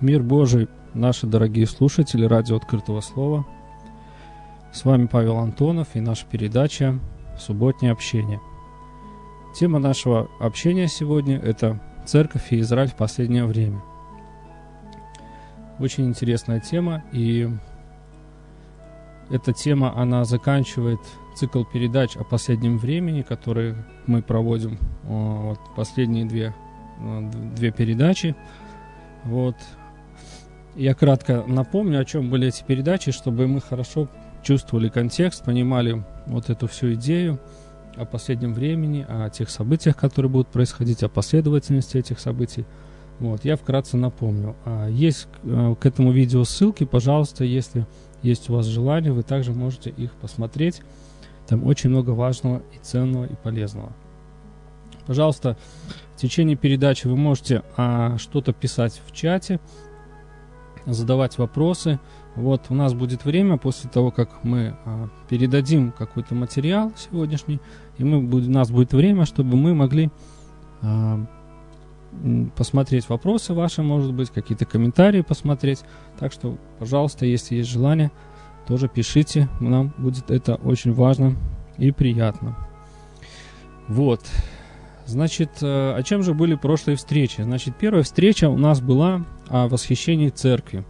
Мир Божий, наши дорогие слушатели радио Открытого Слова. С вами Павел Антонов и наша передача «Субботнее общение». Тема нашего общения сегодня – это «Церковь и Израиль в последнее время». Очень интересная тема, и эта тема, она заканчивает цикл передач о последнем времени, которые мы проводим вот, последние две, две передачи. Вот, я кратко напомню, о чем были эти передачи, чтобы мы хорошо чувствовали контекст, понимали вот эту всю идею о последнем времени, о тех событиях, которые будут происходить, о последовательности этих событий. Вот, я вкратце напомню. А, есть э, к этому видео ссылки, пожалуйста, если есть у вас желание, вы также можете их посмотреть. Там очень много важного и ценного и полезного. Пожалуйста, в течение передачи вы можете а, что-то писать в чате, задавать вопросы. Вот у нас будет время после того, как мы а, передадим какой-то материал сегодняшний, и мы у нас будет время, чтобы мы могли а, посмотреть вопросы ваши, может быть, какие-то комментарии посмотреть. Так что, пожалуйста, если есть желание, тоже пишите. Нам будет это очень важно и приятно. Вот. Значит, э, о чем же были прошлые встречи? Значит, первая встреча у нас была о восхищении церкви.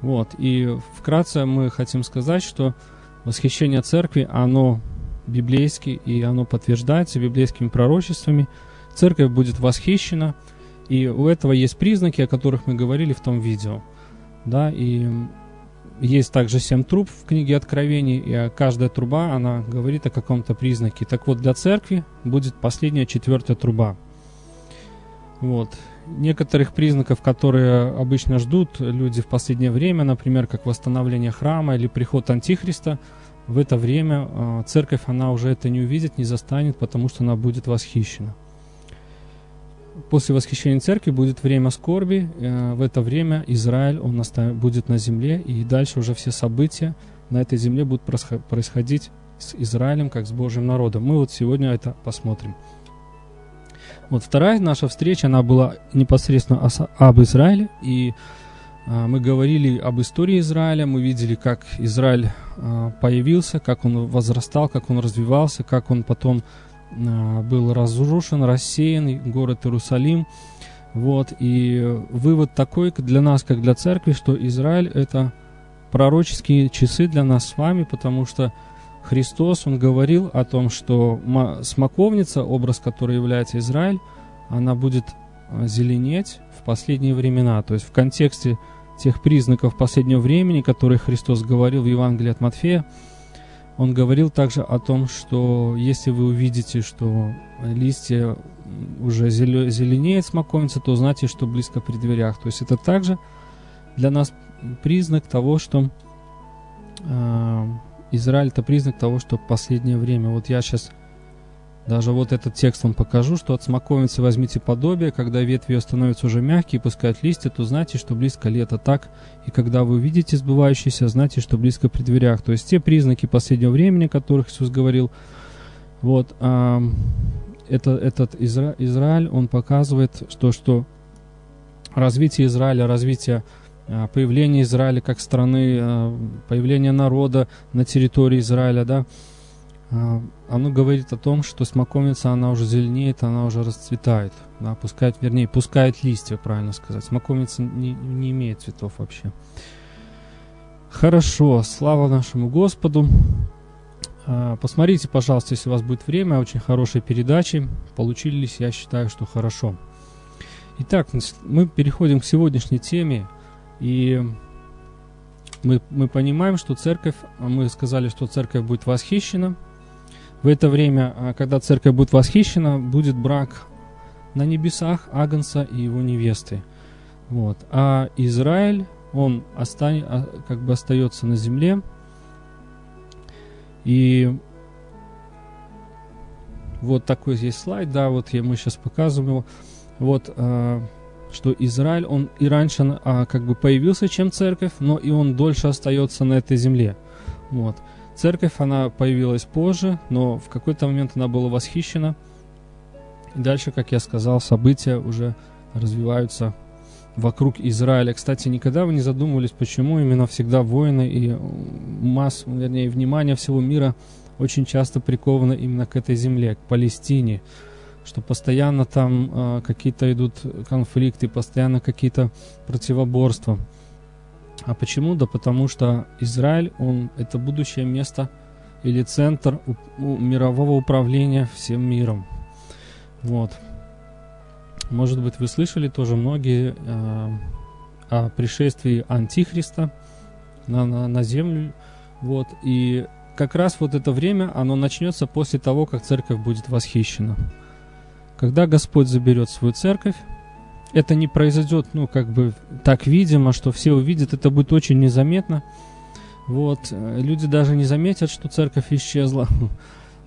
Вот, и вкратце мы хотим сказать, что восхищение церкви, оно библейское, и оно подтверждается библейскими пророчествами. Церковь будет восхищена, и у этого есть признаки, о которых мы говорили в том видео. Да, и есть также семь труб в книге Откровений, и каждая труба, она говорит о каком-то признаке. Так вот, для церкви будет последняя четвертая труба. Вот. Некоторых признаков, которые обычно ждут люди в последнее время, например, как восстановление храма или приход Антихриста, в это время э, церковь, она уже это не увидит, не застанет, потому что она будет восхищена после восхищения церкви будет время скорби. Э, в это время Израиль, он будет на земле, и дальше уже все события на этой земле будут происходить с Израилем, как с Божьим народом. Мы вот сегодня это посмотрим. Вот вторая наша встреча, она была непосредственно об Израиле, и а, мы говорили об истории Израиля, мы видели, как Израиль а, появился, как он возрастал, как он развивался, как он потом был разрушен, рассеян город Иерусалим. Вот, и вывод такой для нас, как для церкви, что Израиль – это пророческие часы для нас с вами, потому что Христос, Он говорил о том, что смоковница, образ который является Израиль, она будет а, зеленеть в последние времена. То есть в контексте тех признаков последнего времени, которые Христос говорил в Евангелии от Матфея, он говорил также о том, что если вы увидите, что листья уже зеленеет смоковница, то знайте, что близко при дверях. То есть это также для нас признак того, что э, Израиль это признак того, что последнее время. Вот я сейчас даже вот этот текст вам покажу, что от смоковницы возьмите подобие, когда ветви ее становятся уже мягкие и пускают листья, то знайте, что близко лето. Так, и когда вы увидите сбывающееся, знайте, что близко при дверях. То есть те признаки последнего времени, о которых Иисус говорил, вот, а, это, этот Изра, Израиль, он показывает, что, что развитие Израиля, развитие а, появление Израиля как страны, а, появление народа на территории Израиля, да, оно говорит о том, что смоковница, она уже зеленеет, она уже расцветает, да, пускает, вернее, пускает листья, правильно сказать. Смоковница не, не имеет цветов вообще. Хорошо, слава нашему Господу. А, посмотрите, пожалуйста, если у вас будет время, очень хорошие передачи. Получились, я считаю, что хорошо. Итак, мы переходим к сегодняшней теме. И мы, мы понимаем, что церковь, мы сказали, что церковь будет восхищена – в это время, а, когда церковь будет восхищена, будет брак на небесах Агнца и его невесты. Вот. А Израиль, он остань, а, как бы остается на земле. И вот такой здесь слайд, да, вот я, мы сейчас показываем его. Вот, э, что Израиль, он и раньше как бы появился, чем церковь, но и он дольше остается на этой земле. Вот. Церковь, она появилась позже, но в какой-то момент она была восхищена. И дальше, как я сказал, события уже развиваются вокруг Израиля. Кстати, никогда вы не задумывались, почему именно всегда войны и масс, вернее, внимание всего мира очень часто приковано именно к этой земле, к Палестине, что постоянно там э, какие-то идут конфликты, постоянно какие-то противоборства. А почему? Да потому что Израиль, он это будущее место или центр у, у мирового управления всем миром. Вот. Может быть, вы слышали тоже многие э, о пришествии Антихриста на, на, на землю. Вот. И как раз вот это время, оно начнется после того, как церковь будет восхищена. Когда Господь заберет свою церковь, это не произойдет, ну, как бы так видимо, что все увидят, это будет очень незаметно. Вот, люди даже не заметят, что церковь исчезла.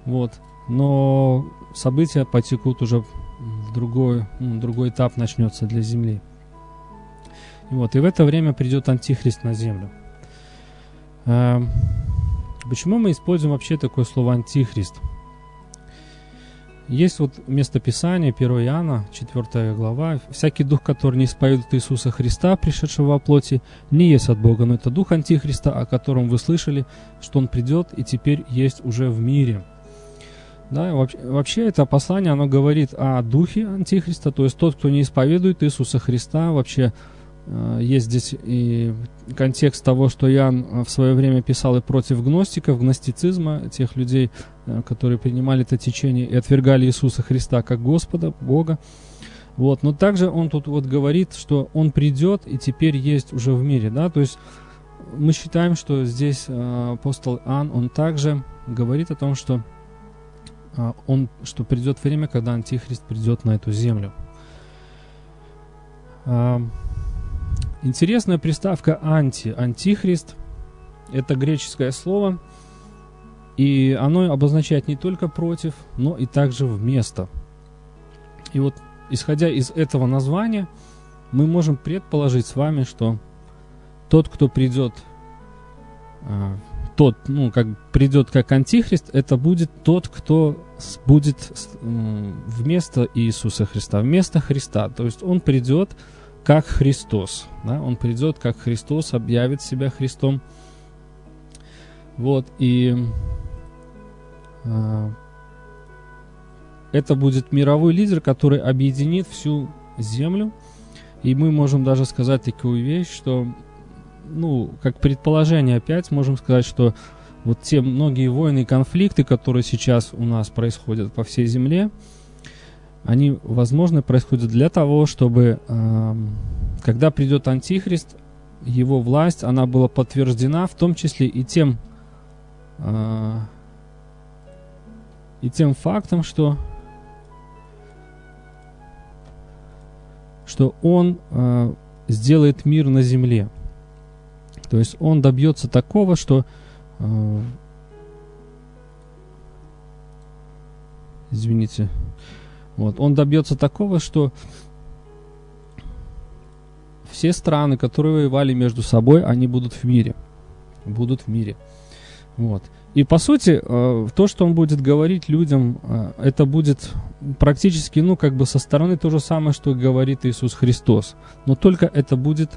Вот, но события потекут уже в другой, ну, другой этап начнется для Земли. Вот, и в это время придет Антихрист на Землю. Эм, почему мы используем вообще такое слово Антихрист? Есть вот местописание 1 Иоанна, 4 глава. «Всякий дух, который не исповедует Иисуса Христа, пришедшего во плоти, не есть от Бога, но это дух Антихриста, о котором вы слышали, что он придет и теперь есть уже в мире». Да, вообще, вообще это послание, оно говорит о духе Антихриста, то есть тот, кто не исповедует Иисуса Христа, вообще есть здесь и контекст того, что Иоанн в свое время писал и против гностиков, гностицизма, тех людей, э, которые принимали это течение и отвергали Иисуса Христа как Господа, Бога. Вот. Но также он тут вот говорит, что он придет и теперь есть уже в мире. Да? То есть мы считаем, что здесь э, апостол Иоанн, он также говорит о том, что он, что придет время, когда Антихрист придет на эту землю. Интересная приставка «анти», «антихрист» — это греческое слово, и оно обозначает не только «против», но и также «вместо». И вот, исходя из этого названия, мы можем предположить с вами, что тот, кто придет а, тот, ну, как придет как антихрист, это будет тот, кто будет вместо Иисуса Христа, вместо Христа. То есть он придет как Христос. Да? Он придет как Христос, объявит себя Христом. Вот, и э, это будет мировой лидер, который объединит всю землю. И мы можем даже сказать такую вещь, что ну, как предположение опять можем сказать, что вот те многие войны и конфликты, которые сейчас у нас происходят по всей земле, они, возможно, происходят для того, чтобы, э, когда придет Антихрист, его власть, она была подтверждена, в том числе и тем, э, и тем фактом, что, что он э, сделает мир на земле. То есть он добьется такого, что э, извините, вот он добьется такого, что все страны, которые воевали между собой, они будут в мире, будут в мире, вот. И по сути, э, то, что он будет говорить людям, э, это будет практически, ну, как бы со стороны то же самое, что говорит Иисус Христос. Но только это будет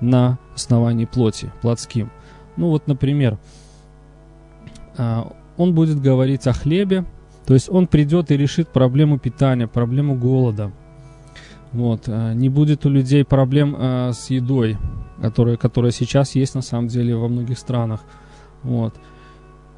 на основании плоти, плотским. Ну вот, например, а, он будет говорить о хлебе, то есть он придет и решит проблему питания, проблему голода. Вот. А, не будет у людей проблем а, с едой, которая, которая сейчас есть на самом деле во многих странах. Вот.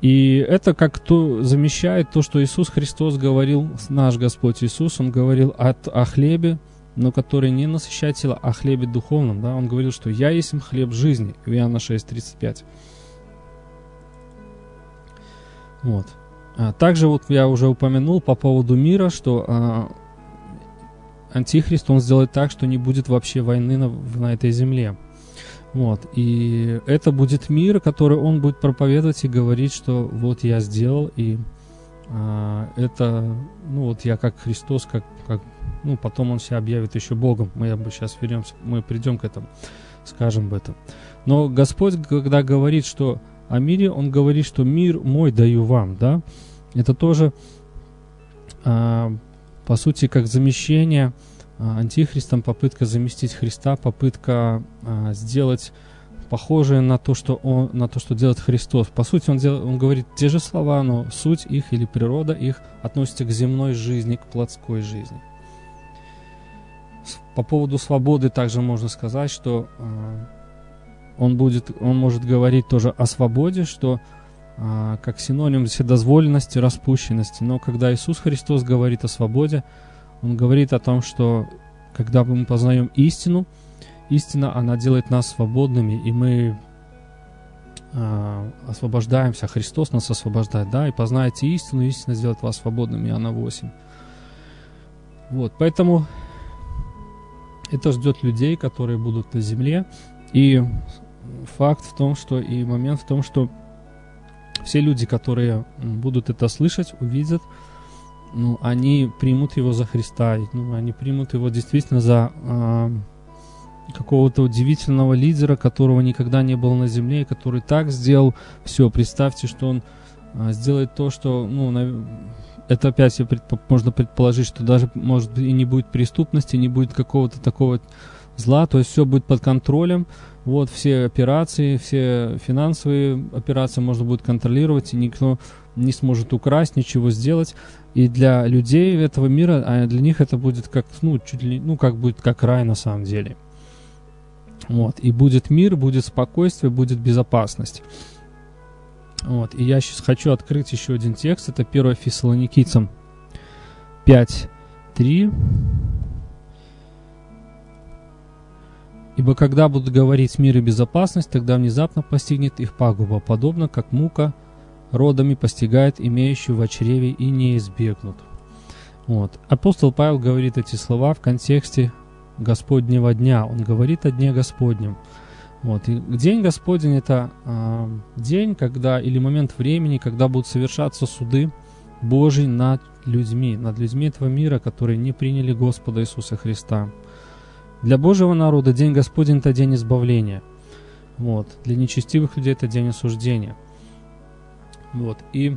И это как то замещает то, что Иисус Христос говорил, наш Господь Иисус, Он говорил от, о хлебе, но который не насыщает тело, а хлебе духовном. Да? Он говорил, что «Я есть хлеб жизни» в Иоанна 6.35. Вот. А также вот я уже упомянул по поводу мира, что а, Антихрист, он сделает так, что не будет вообще войны на, на этой земле. Вот. И это будет мир, который он будет проповедовать и говорить, что вот я сделал, и а, это, ну вот я как Христос, как, как ну, потом он себя объявит еще Богом. Мы сейчас вернемся, мы придем к этому, скажем об этом. Но Господь, когда говорит, что о мире, Он говорит, что мир мой даю вам, да? Это тоже, а, по сути, как замещение а, антихристом, попытка заместить Христа, попытка а, сделать похожее на то, что он, на то, что делает Христос. По сути, он, дел, он говорит те же слова, но суть их или природа их относится к земной жизни, к плотской жизни. По поводу свободы также можно сказать, что э, он будет, он может говорить тоже о свободе, что э, как синоним вседозволенности, распущенности. Но когда Иисус Христос говорит о свободе, он говорит о том, что когда мы познаем истину, истина, она делает нас свободными, и мы э, освобождаемся. Христос нас освобождает, да, и познаете истину, истина сделает вас свободными, Иоанна 8. Вот, поэтому это ждет людей, которые будут на земле, и факт в том, что и момент в том, что все люди, которые будут это слышать, увидят, ну, они примут его за Христа, ну, они примут его действительно за э, какого-то удивительного лидера, которого никогда не было на земле, и который так сделал все. Представьте, что он э, сделает то, что, ну, на, это опять предпо, можно предположить, что даже, может быть, и не будет преступности, не будет какого-то такого зла, то есть все будет под контролем, вот все операции, все финансовые операции можно будет контролировать, и никто не сможет украсть, ничего сделать. И для людей этого мира, а для них это будет как, ну, чуть ли, ну, как будет как рай на самом деле. Вот. И будет мир, будет спокойствие, будет безопасность. Вот. И я сейчас хочу открыть еще один текст. Это 1 Фессалоникийцам 5, Ибо когда будут говорить мир и безопасность, тогда внезапно постигнет их пагуба, подобно как мука родами постигает имеющую в чреве и не избегнут. Вот. Апостол Павел говорит эти слова в контексте Господнего дня. Он говорит о дне Господнем. Вот. И день Господень это э, день, когда или момент времени, когда будут совершаться суды Божьи над людьми, над людьми этого мира, которые не приняли Господа Иисуса Христа. Для Божьего народа день Господень – это день избавления. Вот. Для нечестивых людей это день осуждения. Вот. И,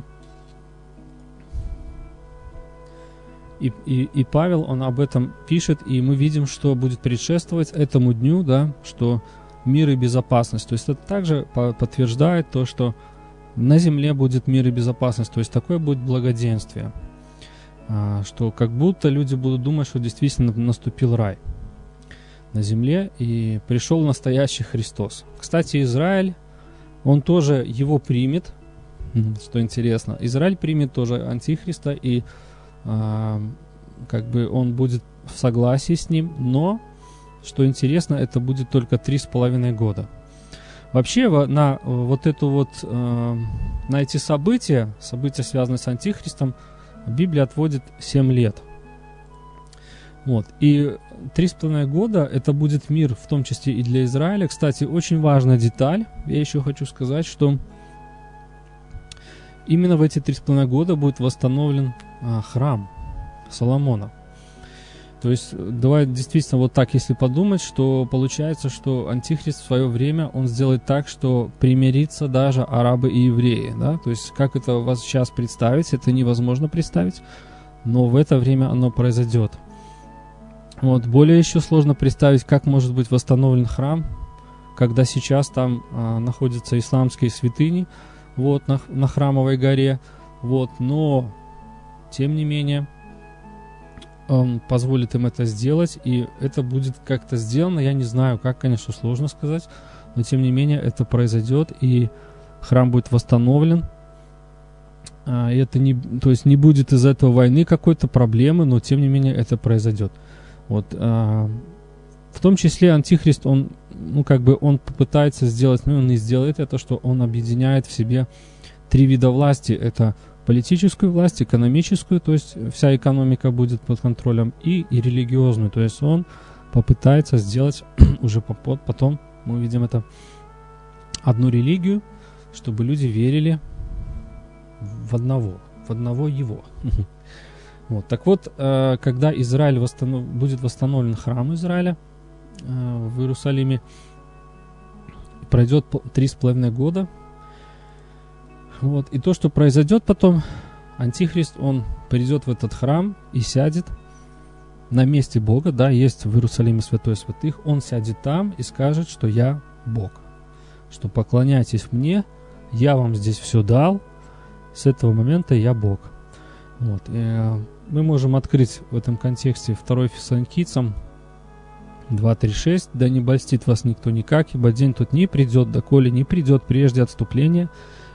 и, и, и Павел, он об этом пишет, и мы видим, что будет предшествовать этому дню, да, что мир и безопасность. То есть это также подтверждает то, что на земле будет мир и безопасность, то есть такое будет благоденствие, а, что как будто люди будут думать, что действительно наступил рай – на земле, и пришел настоящий Христос. Кстати, Израиль, он тоже его примет, что интересно. Израиль примет тоже Антихриста, и э, как бы он будет в согласии с ним, но, что интересно, это будет только три с половиной года. Вообще на вот эту вот, э, на эти события, события, связанные с Антихристом, Библия отводит 7 лет – вот. И три с половиной года это будет мир, в том числе и для Израиля. Кстати, очень важная деталь. Я еще хочу сказать, что именно в эти три с половиной года будет восстановлен а, храм Соломона. То есть, давай действительно вот так, если подумать, что получается, что Антихрист в свое время, он сделает так, что примирится даже арабы и евреи, да, то есть, как это вас сейчас представить, это невозможно представить, но в это время оно произойдет. Вот, более еще сложно представить, как может быть восстановлен храм, когда сейчас там а, находятся исламские святыни, вот, на, на храмовой горе, вот, но, тем не менее, он позволит им это сделать, и это будет как-то сделано, я не знаю, как, конечно, сложно сказать, но, тем не менее, это произойдет, и храм будет восстановлен, а, это не, то есть не будет из этого войны какой-то проблемы, но, тем не менее, это произойдет. Вот, а, в том числе Антихрист, он, ну, как бы он попытается сделать, ну, он и сделает это, что он объединяет в себе три вида власти. Это политическую власть, экономическую, то есть вся экономика будет под контролем, и, и религиозную, то есть он попытается сделать уже потом, мы увидим это, одну религию, чтобы люди верили в одного, в одного его. Вот. Так вот, э, когда Израиль восстанов... будет восстановлен храм Израиля э, в Иерусалиме, пройдет три с половиной года. Вот. И то, что произойдет потом, Антихрист, он придет в этот храм и сядет на месте Бога, да, есть в Иерусалиме святой святых, он сядет там и скажет, что я Бог, что поклоняйтесь мне, я вам здесь все дал, с этого момента я Бог. Вот. И, э, мы можем открыть в этом контексте 2 Фессалоникийцам 2.3.6. «Да не больстит вас никто никак, ибо день тут не придет, доколе не придет прежде отступления,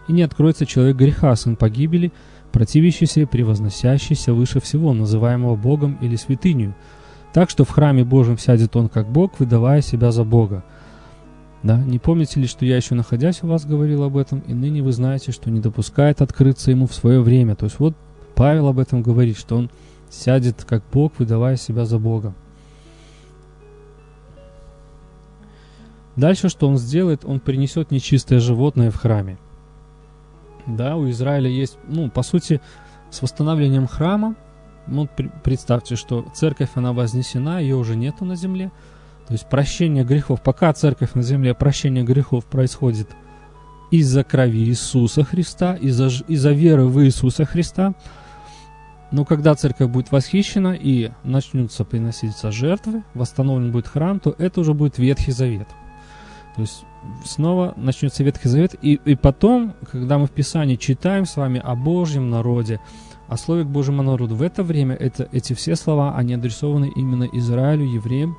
и не откроется человек греха, сын погибели, противящийся и превозносящийся выше всего, называемого Богом или святынью. Так что в храме Божьем сядет он как Бог, выдавая себя за Бога. Да? Не помните ли, что я еще находясь у вас говорил об этом, и ныне вы знаете, что не допускает открыться ему в свое время. То есть вот Павел об этом говорит, что он сядет как Бог, выдавая себя за Бога. Дальше что он сделает? Он принесет нечистое животное в храме. Да, у Израиля есть, ну, по сути, с восстановлением храма, ну, представьте, что церковь, она вознесена, ее уже нету на земле. То есть прощение грехов, пока церковь на земле, прощение грехов происходит из-за крови Иисуса Христа, из-за, из-за веры в Иисуса Христа. Но когда церковь будет восхищена и начнутся приноситься жертвы, восстановлен будет храм, то это уже будет Ветхий Завет. То есть снова начнется Ветхий Завет, и, и потом, когда мы в Писании читаем с вами о Божьем народе, о слове к Божьему народу, в это время это, эти все слова, они адресованы именно Израилю, евреям,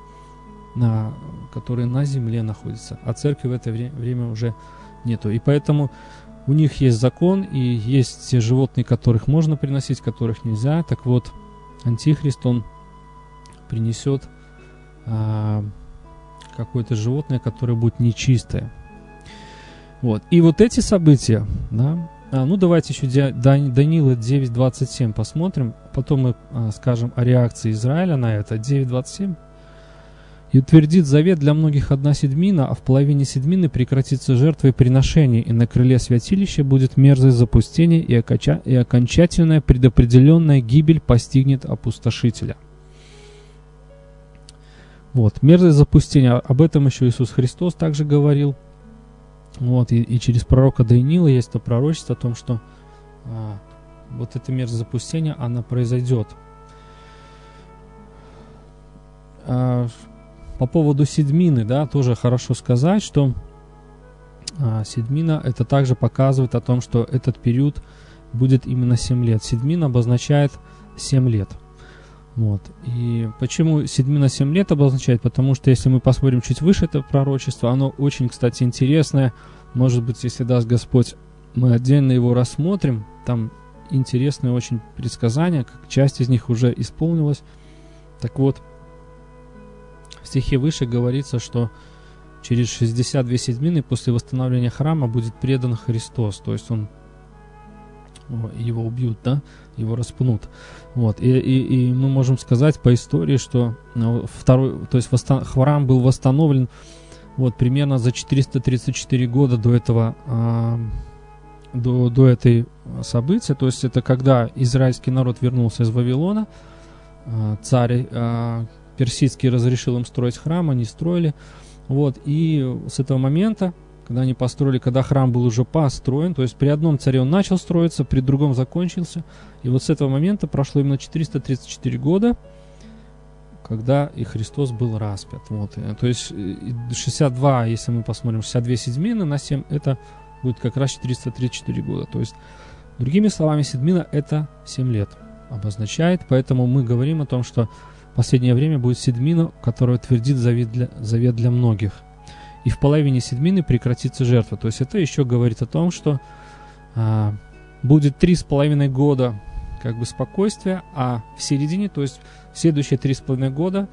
на, которые на земле находятся, а церкви в это время, время уже нету. И поэтому у них есть закон, и есть те животные, которых можно приносить, которых нельзя. Так вот, Антихрист, он принесет а, какое-то животное, которое будет нечистое. Вот. И вот эти события, да, а, ну давайте еще Данила 9.27 посмотрим, потом мы а, скажем о реакции Израиля на это. 9.27. И утвердит завет для многих одна седьмина, а в половине седьмины прекратится жертва и на крыле святилища будет мерзость запустения, и, оконча... и окончательная предопределенная гибель постигнет опустошителя. Вот, мерзость запустения, об этом еще Иисус Христос также говорил. Вот, и, и через пророка Даниила есть то пророчество о том, что а, вот эта мерзость запустения, она произойдет. А, по поводу седьмины, да, тоже хорошо сказать, что а, седьмина это также показывает о том, что этот период будет именно 7 лет. Седьмина обозначает 7 лет. Вот. И почему седьмина 7 лет обозначает? Потому что если мы посмотрим чуть выше это пророчество, оно очень, кстати, интересное. Может быть, если даст Господь, мы отдельно его рассмотрим. Там интересные очень предсказания, как часть из них уже исполнилась. Так вот, стихе выше говорится, что через 62 седьмины после восстановления храма будет предан Христос. То есть он его убьют, да, его распнут. Вот. И, и, и мы можем сказать по истории, что ну, второй, то есть восстан, храм был восстановлен вот примерно за 434 года до этого, э, до, до этой события. То есть это когда израильский народ вернулся из Вавилона, э, царь э, персидский разрешил им строить храм, они строили. Вот, и с этого момента, когда они построили, когда храм был уже построен, то есть при одном царе он начал строиться, при другом закончился, и вот с этого момента прошло именно 434 года, когда и Христос был распят. Вот. То есть 62, если мы посмотрим, 62 седьмины на 7, это будет как раз 434 года. То есть, другими словами, седмина это 7 лет обозначает, поэтому мы говорим о том, что последнее время будет седмина, которая утвердит завет для, завет для многих. И в половине седмины прекратится жертва. То есть это еще говорит о том, что а, будет три с половиной года как бы спокойствия, а в середине, то есть в следующие три с половиной года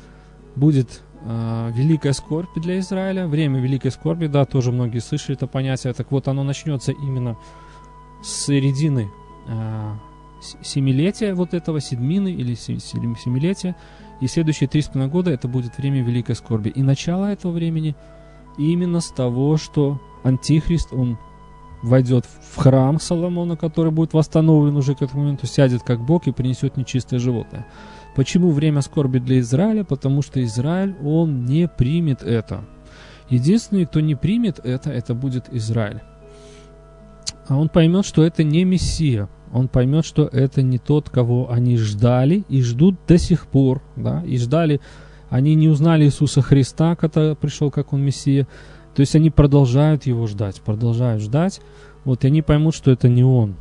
будет э, великая скорбь для Израиля. Время великой скорби, да, тоже многие слышали это понятие. Так вот, оно начнется именно с середины э, семилетия вот этого, седмины или семилетия, и следующие три с половиной года это будет время великой скорби. И начало этого времени именно с того, что Антихрист, он войдет в храм Соломона, который будет восстановлен уже к этому моменту, сядет как Бог и принесет нечистое животное. Почему время скорби для Израиля? Потому что Израиль, он не примет это. Единственный, кто не примет это, это будет Израиль. А он поймет, что это не Мессия. Он поймет, что это не тот, кого они ждали и ждут до сих пор. Да? И ждали, они не узнали Иисуса Христа, когда пришел как он Мессия. То есть они продолжают его ждать, продолжают ждать. Вот, и они поймут, что это не он.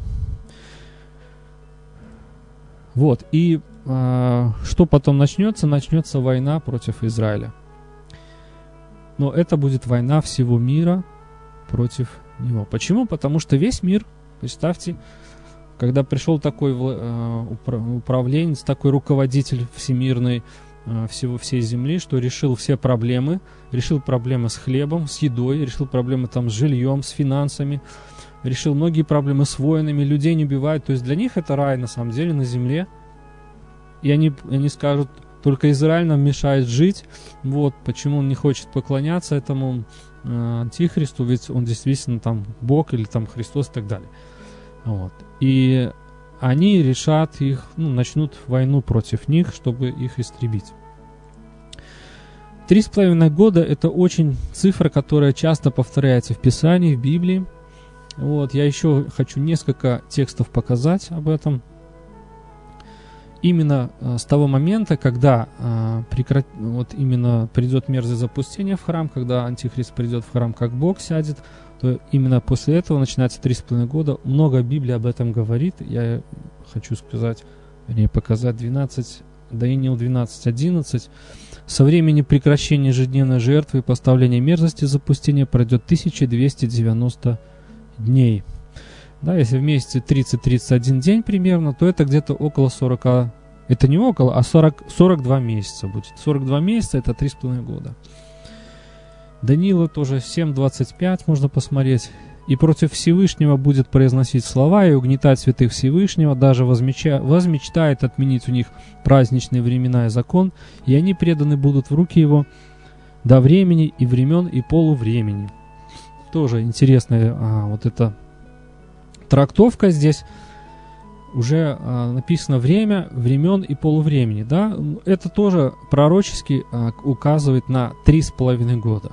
Вот, и э, что потом начнется? Начнется война против Израиля. Но это будет война всего мира против него. Почему? Потому что весь мир, представьте, когда пришел такой э, управленец, такой руководитель всемирный э, всего всей земли, что решил все проблемы, решил проблемы с хлебом, с едой, решил проблемы там с жильем, с финансами, решил многие проблемы с воинами, людей не убивают. То есть для них это рай на самом деле на земле. И они, они скажут, только Израиль нам мешает жить. Вот почему он не хочет поклоняться этому э, антихристу, ведь он действительно там Бог или там Христос и так далее. Вот. И они решат их, ну, начнут войну против них, чтобы их истребить. Три с половиной года – это очень цифра, которая часто повторяется в Писании, в Библии. Вот, я еще хочу несколько текстов показать об этом. Именно э, с того момента, когда э, прекрат... вот именно придет мерзость запустения в храм, когда Антихрист придет в храм как Бог сядет, то именно после этого начинается три с половиной года. Много Библии об этом говорит. Я хочу сказать, вернее, показать 12, Даниил 12, 11. Со времени прекращения ежедневной жертвы и поставления мерзости запустения пройдет 1290 дней. Да, если вместе 30-31 день примерно, то это где-то около 40, это не около, а 40, 42 месяца будет. 42 месяца это 3,5 года. Данила тоже 7.25 можно посмотреть. И против Всевышнего будет произносить слова и угнетать святых Всевышнего, даже возмеча, возмечтает отменить у них праздничные времена и закон, и они преданы будут в руки его до времени и времен и полувремени. Тоже интересная а, вот эта трактовка здесь. Уже а, написано время, времен и полувремени. Да? Это тоже пророчески а, указывает на три с половиной года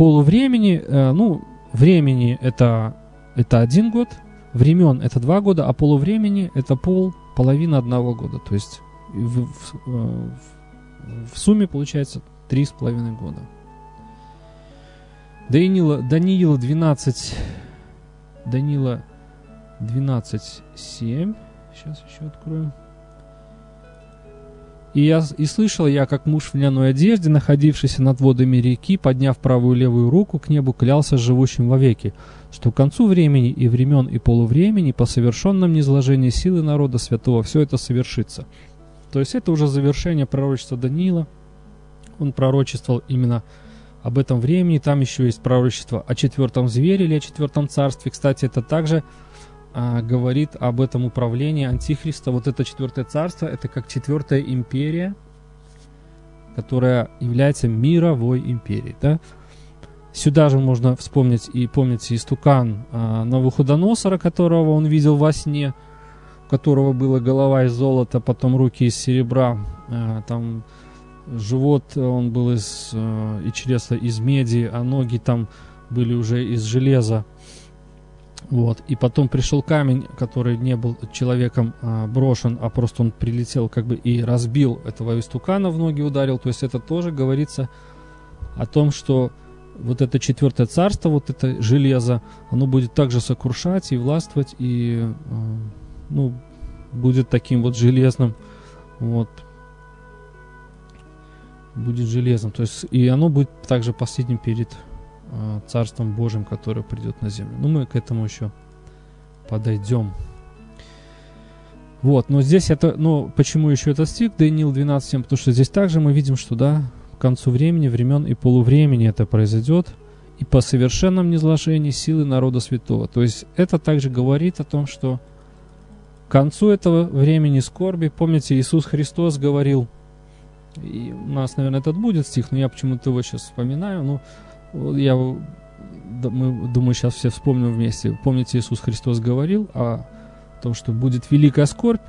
полувремени, э, ну, времени это, это один год, времен это два года, а полувремени это пол, половина одного года. То есть в, в, э, в сумме получается три с половиной года. Даниила, Даниила 12, Даниила 12, 7. Сейчас еще откроем. И, я, и слышал я, как муж в льняной одежде, находившийся над водами реки, подняв правую и левую руку к небу, клялся живущим вовеки, что к концу времени и времен и полувремени по совершенном низложении силы народа святого все это совершится. То есть это уже завершение пророчества Даниила. Он пророчествовал именно об этом времени. Там еще есть пророчество о четвертом звере или о четвертом царстве. Кстати, это также а, говорит об этом управлении Антихриста. Вот это четвертое царство, это как четвертая империя, которая является мировой империей. Да? Сюда же можно вспомнить и помните истукан а, Навуходоносора, которого он видел во сне, у которого была голова из золота, потом руки из серебра, а, там живот он был из а, и чресло из меди, а ноги там были уже из железа. Вот. И потом пришел камень, который не был человеком а, брошен, а просто он прилетел как бы и разбил этого истукана в ноги ударил. То есть это тоже говорится о том, что вот это четвертое царство, вот это железо, оно будет также сокрушать и властвовать, и а, ну, будет таким вот железным. Вот. Будет железным. То есть, и оно будет также последним перед Э, Царством Божьим, которое придет на землю. Но ну, мы к этому еще подойдем. Вот, но здесь это, ну, почему еще этот стих, Даниил 12.7, потому что здесь также мы видим, что, да, к концу времени, времен и полувремени это произойдет, и по совершенном низложении силы народа святого. То есть это также говорит о том, что к концу этого времени скорби, помните, Иисус Христос говорил, и у нас, наверное, этот будет стих, но я почему-то его сейчас вспоминаю, ну, я мы, думаю, сейчас все вспомним вместе. Помните, Иисус Христос говорил о том, что будет великая скорбь,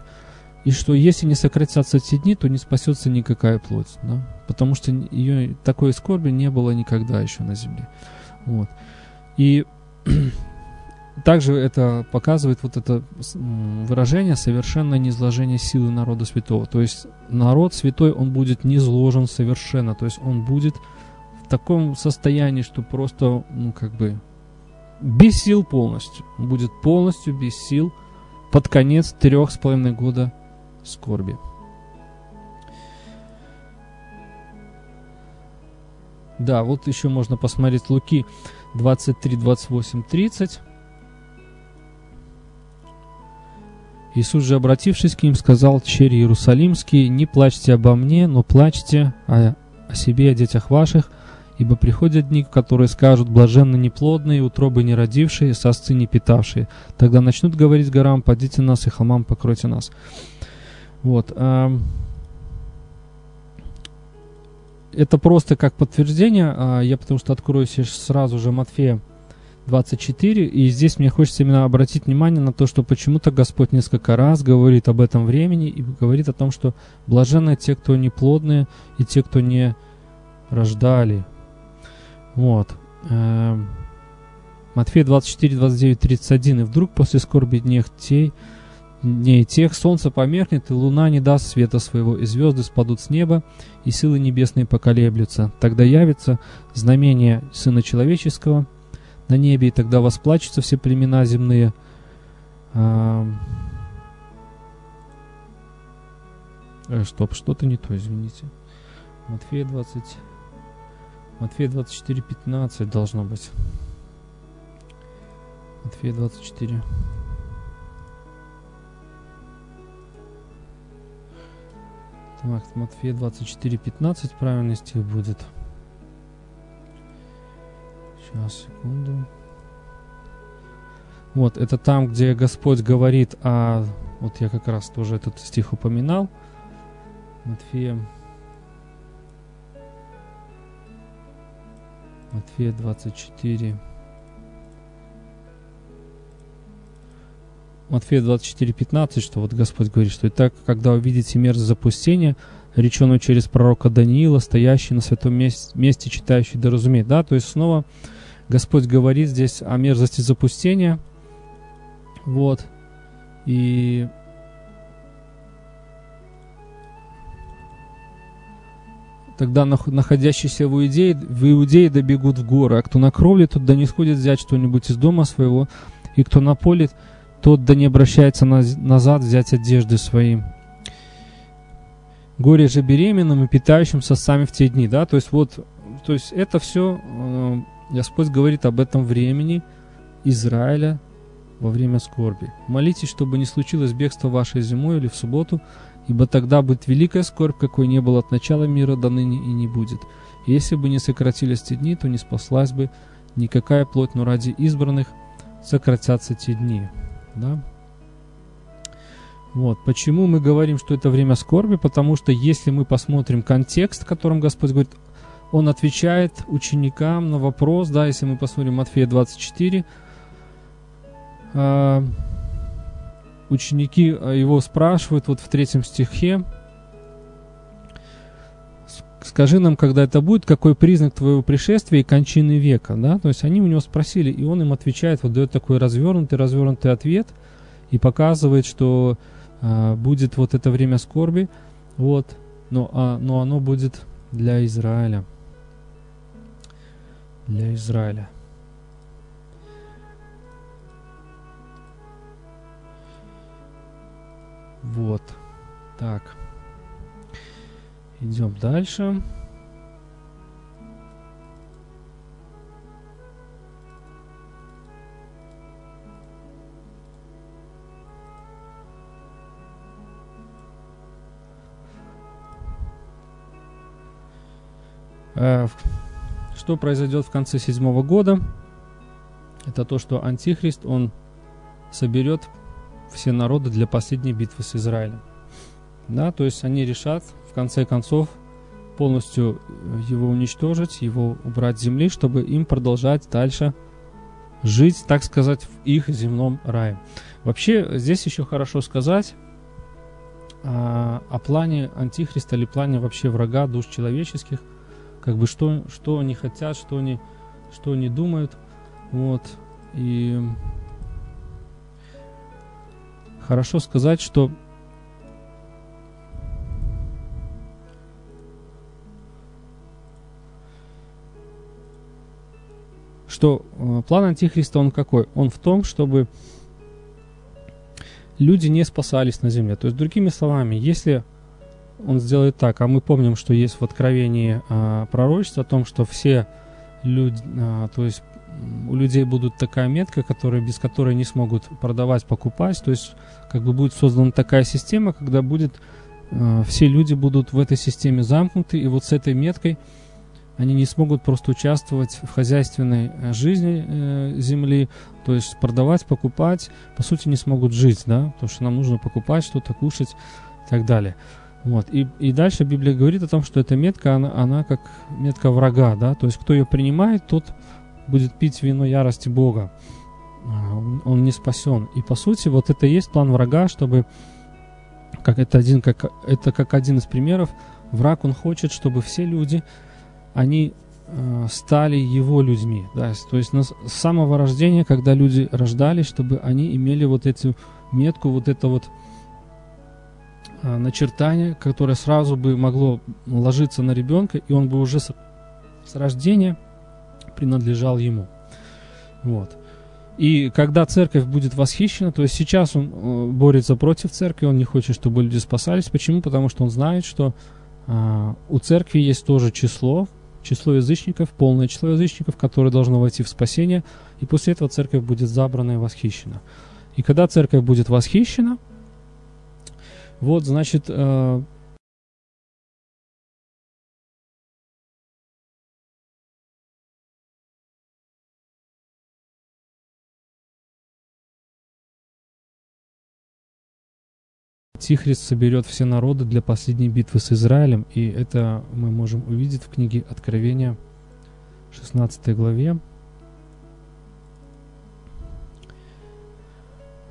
и что если не сократятся эти дни, то не спасется никакая плоть. Да? Потому что ее, такой скорби не было никогда еще на земле. Вот. И также это показывает вот это выражение совершенное низложение силы народа святого. То есть народ святой, он будет низложен совершенно. То есть он будет в таком состоянии, что просто, ну как бы, без сил полностью. Он будет полностью без сил под конец трех с половиной года скорби. Да, вот еще можно посмотреть Луки 23, 28, 30. Иисус же, обратившись к ним, сказал, «Черри Иерусалимские, не плачьте обо мне, но плачьте о, о себе и о детях ваших, ибо приходят дни, которые скажут, блаженны неплодные, утробы не родившие, сосцы не питавшие. Тогда начнут говорить горам, подите нас, и холмам покройте нас». Вот. Это просто как подтверждение. А, я потому что открою сразу же Матфея 24. И здесь мне хочется именно обратить внимание на то, что почему-то Господь несколько раз говорит об этом времени и говорит о том, что блаженны те, кто не плодные, и те, кто не рождали. Вот. Эм, Матфея 24, 29, 31. «И вдруг после скорби дней тей, дней тех солнце померкнет, и луна не даст света своего, и звезды спадут с неба, и силы небесные поколеблются. Тогда явится знамение Сына Человеческого – на небе, и тогда восплачутся все племена земные. А... Э, стоп, что-то не то, извините. Матфея 20... Матфея 24, 15 должно быть. Матфея 24. Так, Матфея 24, 15 правильный стих будет. Сейчас, секунду. Вот, это там, где Господь говорит о... Вот я как раз тоже этот стих упоминал. Матфея... Матфея 24. Матфея 24, 15, что вот Господь говорит, что и так, когда увидите мерзость запустения, реченую через пророка Даниила, стоящий на святом месте, читающий да разумеет. Да, то есть снова Господь говорит здесь о мерзости запустения. Вот. И Тогда находящиеся в Иудее, в Иудее добегут в горы, а кто на кровле, тот да не сходит взять что-нибудь из дома своего, и кто на поле, тот да не обращается назад взять одежды своим. Горе же беременным и питающимся сами в те дни, да, то есть вот, то есть это все э, Господь говорит об этом времени Израиля во время скорби. Молитесь, чтобы не случилось бегство ваше зимой или в субботу, ибо тогда будет великая скорбь, какой не было от начала мира до ныне и не будет. Если бы не сократились те дни, то не спаслась бы никакая плоть, но ради избранных сократятся те дни. Да? Вот. Почему мы говорим, что это время скорби? Потому что если мы посмотрим контекст, в котором Господь говорит он отвечает ученикам на вопрос, да, если мы посмотрим Матфея 24, э, ученики а, его спрашивают вот в третьем стихе, скажи нам, когда это будет, какой признак твоего пришествия и кончины века, да, то есть они у него спросили, и он им отвечает, вот дает такой развернутый, развернутый ответ и показывает, что э, будет вот это время скорби, вот, но, а, но оно будет для Израиля для Израиля. Вот. Так. Идем дальше. Что произойдет в конце седьмого года? Это то, что Антихрист, он соберет все народы для последней битвы с Израилем. Да, то есть они решат, в конце концов, полностью его уничтожить, его убрать с земли, чтобы им продолжать дальше жить, так сказать, в их земном рае. Вообще, здесь еще хорошо сказать а, о плане Антихриста или плане вообще врага душ человеческих – как бы что, что они хотят, что они, что они думают. Вот. И хорошо сказать, что что э, план Антихриста, он какой? Он в том, чтобы люди не спасались на земле. То есть, другими словами, если он сделает так, а мы помним, что есть в Откровении а, пророчество о том, что все люди, а, то есть у людей будут такая метка, которая, без которой не смогут продавать, покупать, то есть как бы будет создана такая система, когда будет а, все люди будут в этой системе замкнуты, и вот с этой меткой они не смогут просто участвовать в хозяйственной э, жизни э, земли, то есть продавать, покупать, по сути не смогут жить, да, потому что нам нужно покупать что-то, кушать и так далее. Вот. И, и дальше Библия говорит о том, что эта метка, она, она как метка врага, да, то есть кто ее принимает, тот будет пить вино ярости Бога. А, он, не спасен. И по сути, вот это и есть план врага, чтобы, как это один, как, это как один из примеров, враг, он хочет, чтобы все люди, они э, стали его людьми. Да? То есть с самого рождения, когда люди рождались, чтобы они имели вот эту метку, вот это вот начертание, которое сразу бы могло ложиться на ребенка, и он бы уже с, с рождения принадлежал ему. Вот. И когда церковь будет восхищена, то есть сейчас он э, борется против церкви, он не хочет, чтобы люди спасались. Почему? Потому что он знает, что э, у церкви есть тоже число, число язычников, полное число язычников, которое должно войти в спасение, и после этого церковь будет забрана и восхищена. И когда церковь будет восхищена, вот, значит, э, Тихрист соберет все народы для последней битвы с Израилем, и это мы можем увидеть в книге Откровения, 16 главе.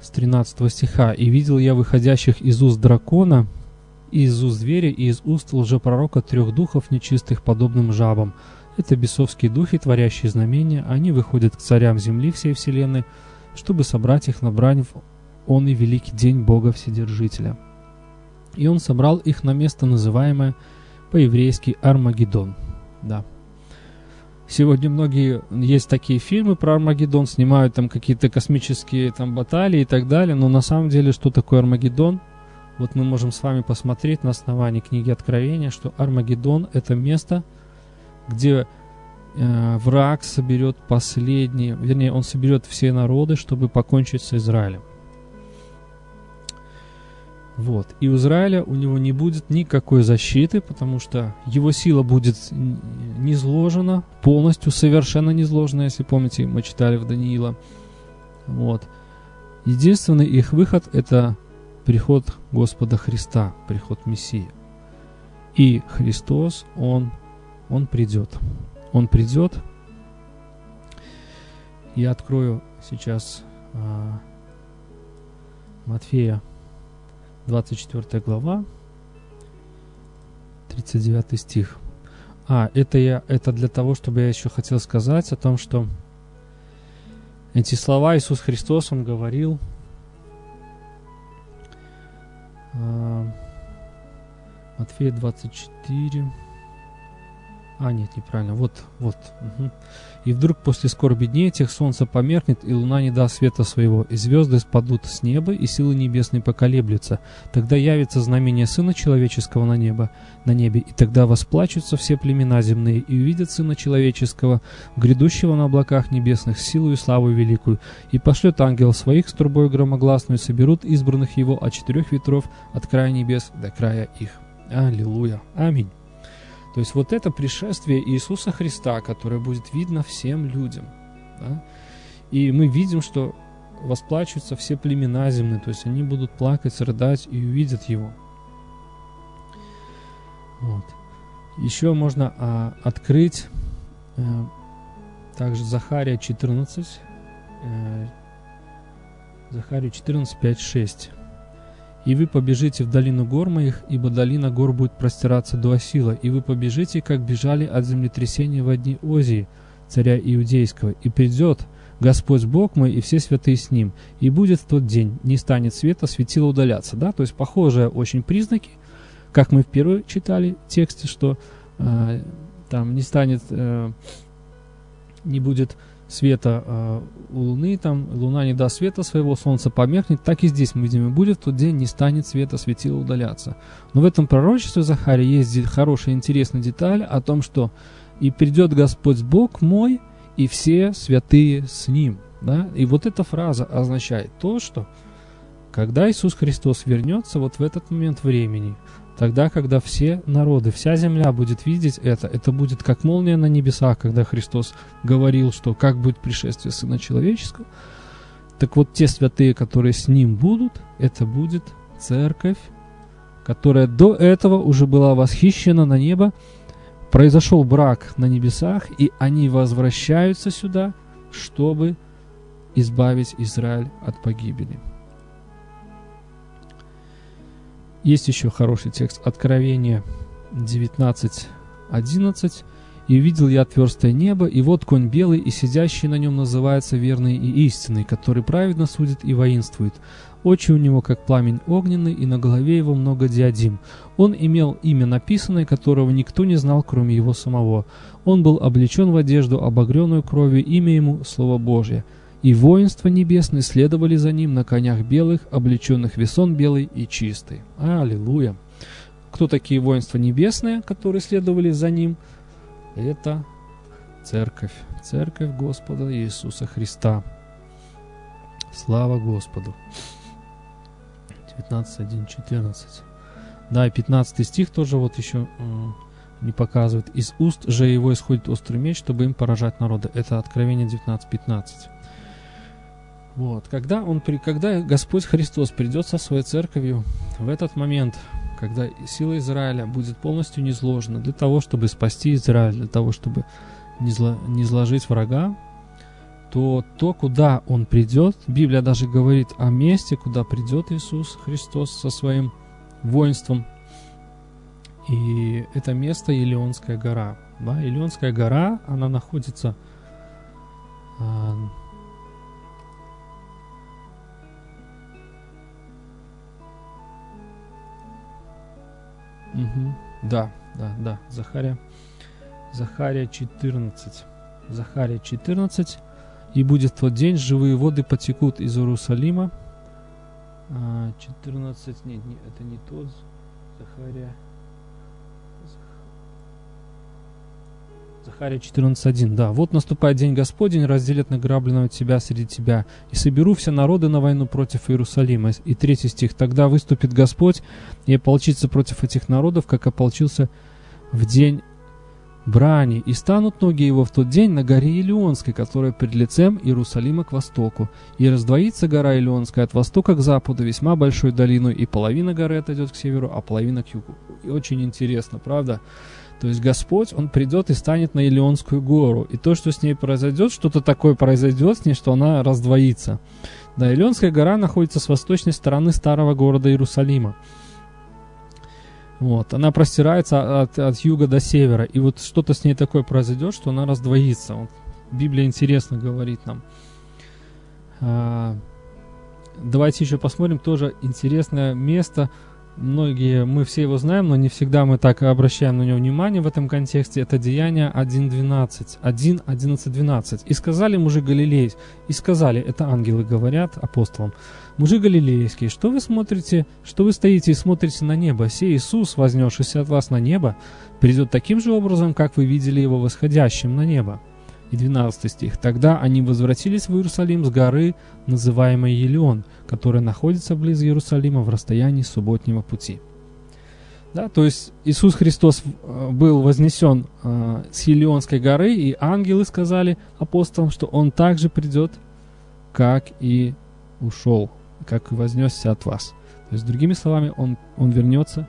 С 13 стиха. «И видел я выходящих из уст дракона, и из уст зверя, и из уст лжепророка трех духов нечистых, подобным жабам. Это бесовские духи, творящие знамения. Они выходят к царям земли всей вселенной, чтобы собрать их на брань в он и великий день Бога Вседержителя. И он собрал их на место, называемое по-еврейски Армагеддон. Да. Сегодня многие, есть такие фильмы про Армагеддон, снимают там какие-то космические там баталии и так далее, но на самом деле, что такое Армагеддон? Вот мы можем с вами посмотреть на основании книги Откровения, что Армагеддон это место, где э, враг соберет последние, вернее, он соберет все народы, чтобы покончить с Израилем. Вот. И у Израиля у него не будет никакой защиты, потому что его сила будет не полностью, совершенно не если помните, мы читали в Даниила. Вот. Единственный их выход – это приход Господа Христа, приход Мессии. И Христос, Он, Он придет. Он придет. Я открою сейчас а, Матфея 24 глава, 39 стих. А, это, я, это для того, чтобы я еще хотел сказать о том, что эти слова Иисус Христос, Он говорил, э, Матфея 24, а, нет, неправильно. Вот, вот. Угу. И вдруг после скорби дней этих солнце померкнет, и луна не даст света своего, и звезды спадут с неба, и силы небесные поколеблются. Тогда явится знамение Сына Человеческого на небо, на небе, и тогда восплачутся все племена земные, и увидят Сына Человеческого, грядущего на облаках небесных, силу и славу великую, и пошлет ангел своих с трубой громогласную, соберут избранных его от четырех ветров, от края небес до края их. Аллилуйя. Аминь. То есть вот это пришествие Иисуса Христа, которое будет видно всем людям. Да? И мы видим, что восплачутся все племена земные, то есть они будут плакать, рыдать и увидят Его. Вот. Еще можно а, открыть а, также Захария 14, а, Захарию 14, 5, 6. И вы побежите в долину гор моих, ибо долина гор будет простираться до Осила, и вы побежите, как бежали от землетрясения в дни Озии, царя Иудейского, и придет Господь Бог мой и все святые с Ним. И будет в тот день, не станет света, светило удаляться. Да? То есть похожие очень признаки, как мы в первой читали тексте, что э, там не станет, э, не будет света э, Луны, там Луна не даст света своего, Солнце померкнет, так и здесь мы видим, и будет в тот день не станет света, светило удаляться. Но в этом пророчестве Захария есть хорошая интересная деталь о том, что «И придет Господь Бог мой, и все святые с Ним». Да? И вот эта фраза означает то, что когда Иисус Христос вернется вот в этот момент времени – Тогда, когда все народы, вся земля будет видеть это, это будет как молния на небесах, когда Христос говорил, что как будет пришествие Сына Человеческого. Так вот, те святые, которые с Ним будут, это будет церковь, которая до этого уже была восхищена на небо, произошел брак на небесах, и они возвращаются сюда, чтобы избавить Израиль от погибели. Есть еще хороший текст. Откровение 19.11. «И увидел я отверстое небо, и вот конь белый, и сидящий на нем называется верный и истинный, который праведно судит и воинствует. Очи у него, как пламень огненный, и на голове его много диадим. Он имел имя написанное, которого никто не знал, кроме его самого. Он был облечен в одежду, обогренную кровью, имя ему – Слово Божье и воинства небесные следовали за ним на конях белых, облеченных весон белый и чистый. Аллилуйя! Кто такие воинства небесные, которые следовали за ним? Это церковь, церковь Господа Иисуса Христа. Слава Господу! 19.1.14 Да, и 15 стих тоже вот еще э, не показывает. «Из уст же его исходит острый меч, чтобы им поражать народы». Это Откровение 19.15. Вот. Когда, он, когда Господь Христос придет со своей церковью, в этот момент, когда сила Израиля будет полностью низложена для того, чтобы спасти Израиль, для того, чтобы не изложить врага, то то, куда он придет, Библия даже говорит о месте, куда придет Иисус Христос со своим воинством. И это место Илионская гора. Да? Илионская гора, она находится Угу. Да, да, да. Захария. Захария 14. Захария 14. И будет тот день, живые воды потекут из Иерусалима. 14. А, нет, не, это не тот. Захария. Захария 14.1. Да, вот наступает день Господень, разделят награбленного тебя среди тебя, и соберу все народы на войну против Иерусалима. И третий стих. Тогда выступит Господь и ополчится против этих народов, как ополчился в день брани, и станут ноги его в тот день на горе Илионской, которая пред лицем Иерусалима к востоку. И раздвоится гора Илионская от востока к западу весьма большой долиной, и половина горы отойдет к северу, а половина к югу. И очень интересно, правда? То есть Господь, Он придет и станет на Илионскую гору. И то, что с ней произойдет, что-то такое произойдет с ней, что она раздвоится. Да, Илионская гора находится с восточной стороны старого города Иерусалима. Вот, она простирается от, от юга до севера. И вот что-то с ней такое произойдет, что она раздвоится. Вот, Библия интересно говорит нам. А, давайте еще посмотрим тоже интересное место – многие, мы все его знаем, но не всегда мы так обращаем на него внимание в этом контексте. Это Деяние 1.12. 1, 11, 12. «И сказали мужи Галилей, и сказали, это ангелы говорят апостолам, мужи Галилейские, что вы смотрите, что вы стоите и смотрите на небо? Сей Иисус, вознесшийся от вас на небо, придет таким же образом, как вы видели его восходящим на небо». И 12 стих. «Тогда они возвратились в Иерусалим с горы, называемой Елеон, которая находится близ Иерусалима в расстоянии субботнего пути». Да, то есть Иисус Христос э, был вознесен э, с Елеонской горы, и ангелы сказали апостолам, что Он также придет, как и ушел, как и вознесся от вас. То есть, другими словами, Он, он вернется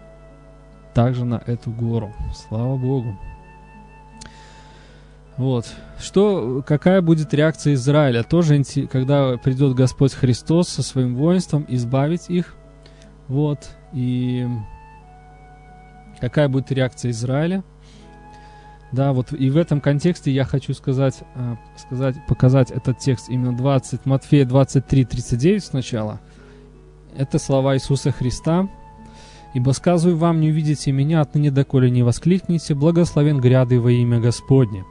также на эту гору. Слава Богу. Вот. Что, какая будет реакция Израиля? Тоже, когда придет Господь Христос со своим воинством, избавить их. Вот. И какая будет реакция Израиля? Да, вот и в этом контексте я хочу сказать, э, сказать показать этот текст именно 20, Матфея 23, 39 сначала. Это слова Иисуса Христа. «Ибо сказываю вам, не увидите меня, отныне доколе не воскликните, благословен гряды во имя Господне».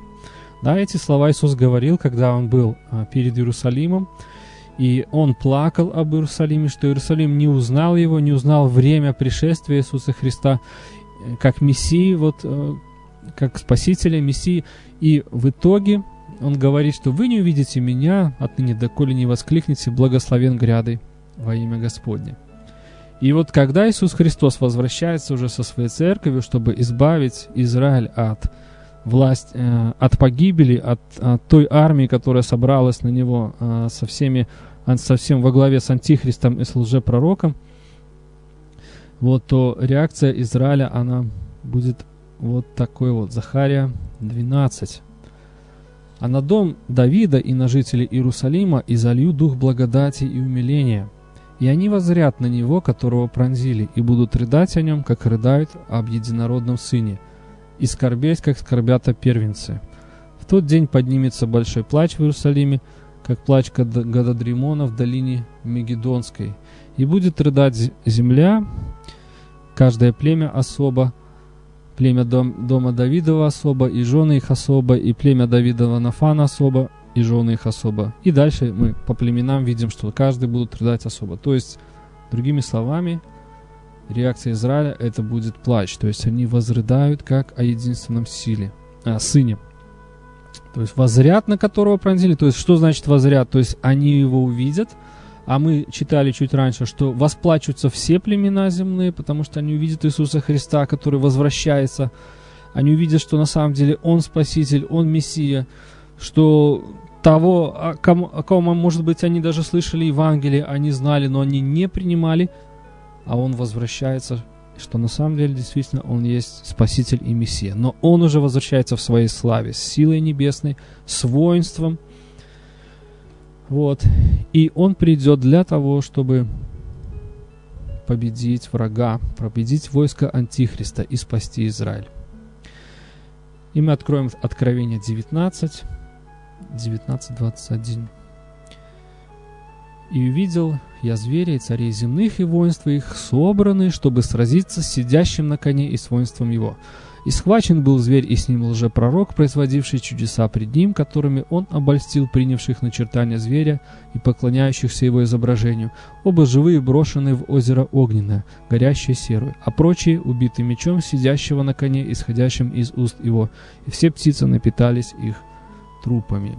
Да, эти слова Иисус говорил, когда Он был а, перед Иерусалимом, и Он плакал об Иерусалиме, что Иерусалим не узнал Его, не узнал время пришествия Иисуса Христа, э, как Мессии, вот, э, как Спасителя, Мессии. И в итоге Он говорит, что вы не увидите меня, отныне доколе не воскликнете, благословен гряды во имя Господне. И вот когда Иисус Христос возвращается уже со своей церковью, чтобы избавить Израиль от власть, э, от погибели, от, от той армии, которая собралась на него э, со всеми, со всем во главе с Антихристом и с лжепророком, вот, то реакция Израиля, она будет вот такой вот. Захария 12. «А на дом Давида и на жителей Иерусалима изолью дух благодати и умиления, и они возрят на него, которого пронзили, и будут рыдать о нем, как рыдают об единородном сыне, и скорбеть, как скорбят о первенце. В тот день поднимется большой плач в Иерусалиме, как плач Гададримона в долине Мегедонской, и будет рыдать земля, каждое племя особо, племя дом, дома Давидова особо, и жены их особо, и племя Давидова Нафана особо, и жены их особо. И дальше мы по племенам видим, что каждый будут рыдать особо. То есть, другими словами, реакция Израиля это будет плач. То есть они возрыдают как о единственном силе, а, сыне. То есть возряд, на которого пронзили. То есть что значит возряд? То есть они его увидят, а мы читали чуть раньше, что восплачутся все племена земные, потому что они увидят Иисуса Христа, который возвращается. Они увидят, что на самом деле Он Спаситель, Он Мессия, что того, о ком, о ком, может быть, они даже слышали Евангелие, они знали, но они не принимали, а Он возвращается, что на самом деле действительно Он есть Спаситель и Мессия. Но Он уже возвращается в своей славе, с силой небесной, с воинством – вот. И он придет для того, чтобы победить врага, победить войско Антихриста и спасти Израиль. И мы откроем Откровение 19, 19, 21. «И увидел я зверя и царей земных и воинства их, собраны, чтобы сразиться с сидящим на коне и с воинством его, и схвачен был зверь, и с ним лжепророк, производивший чудеса пред ним, которыми он обольстил принявших начертания зверя и поклоняющихся его изображению. Оба живые брошены в озеро огненное, горящее серую, а прочие убиты мечом сидящего на коне, исходящим из уст его, и все птицы напитались их трупами.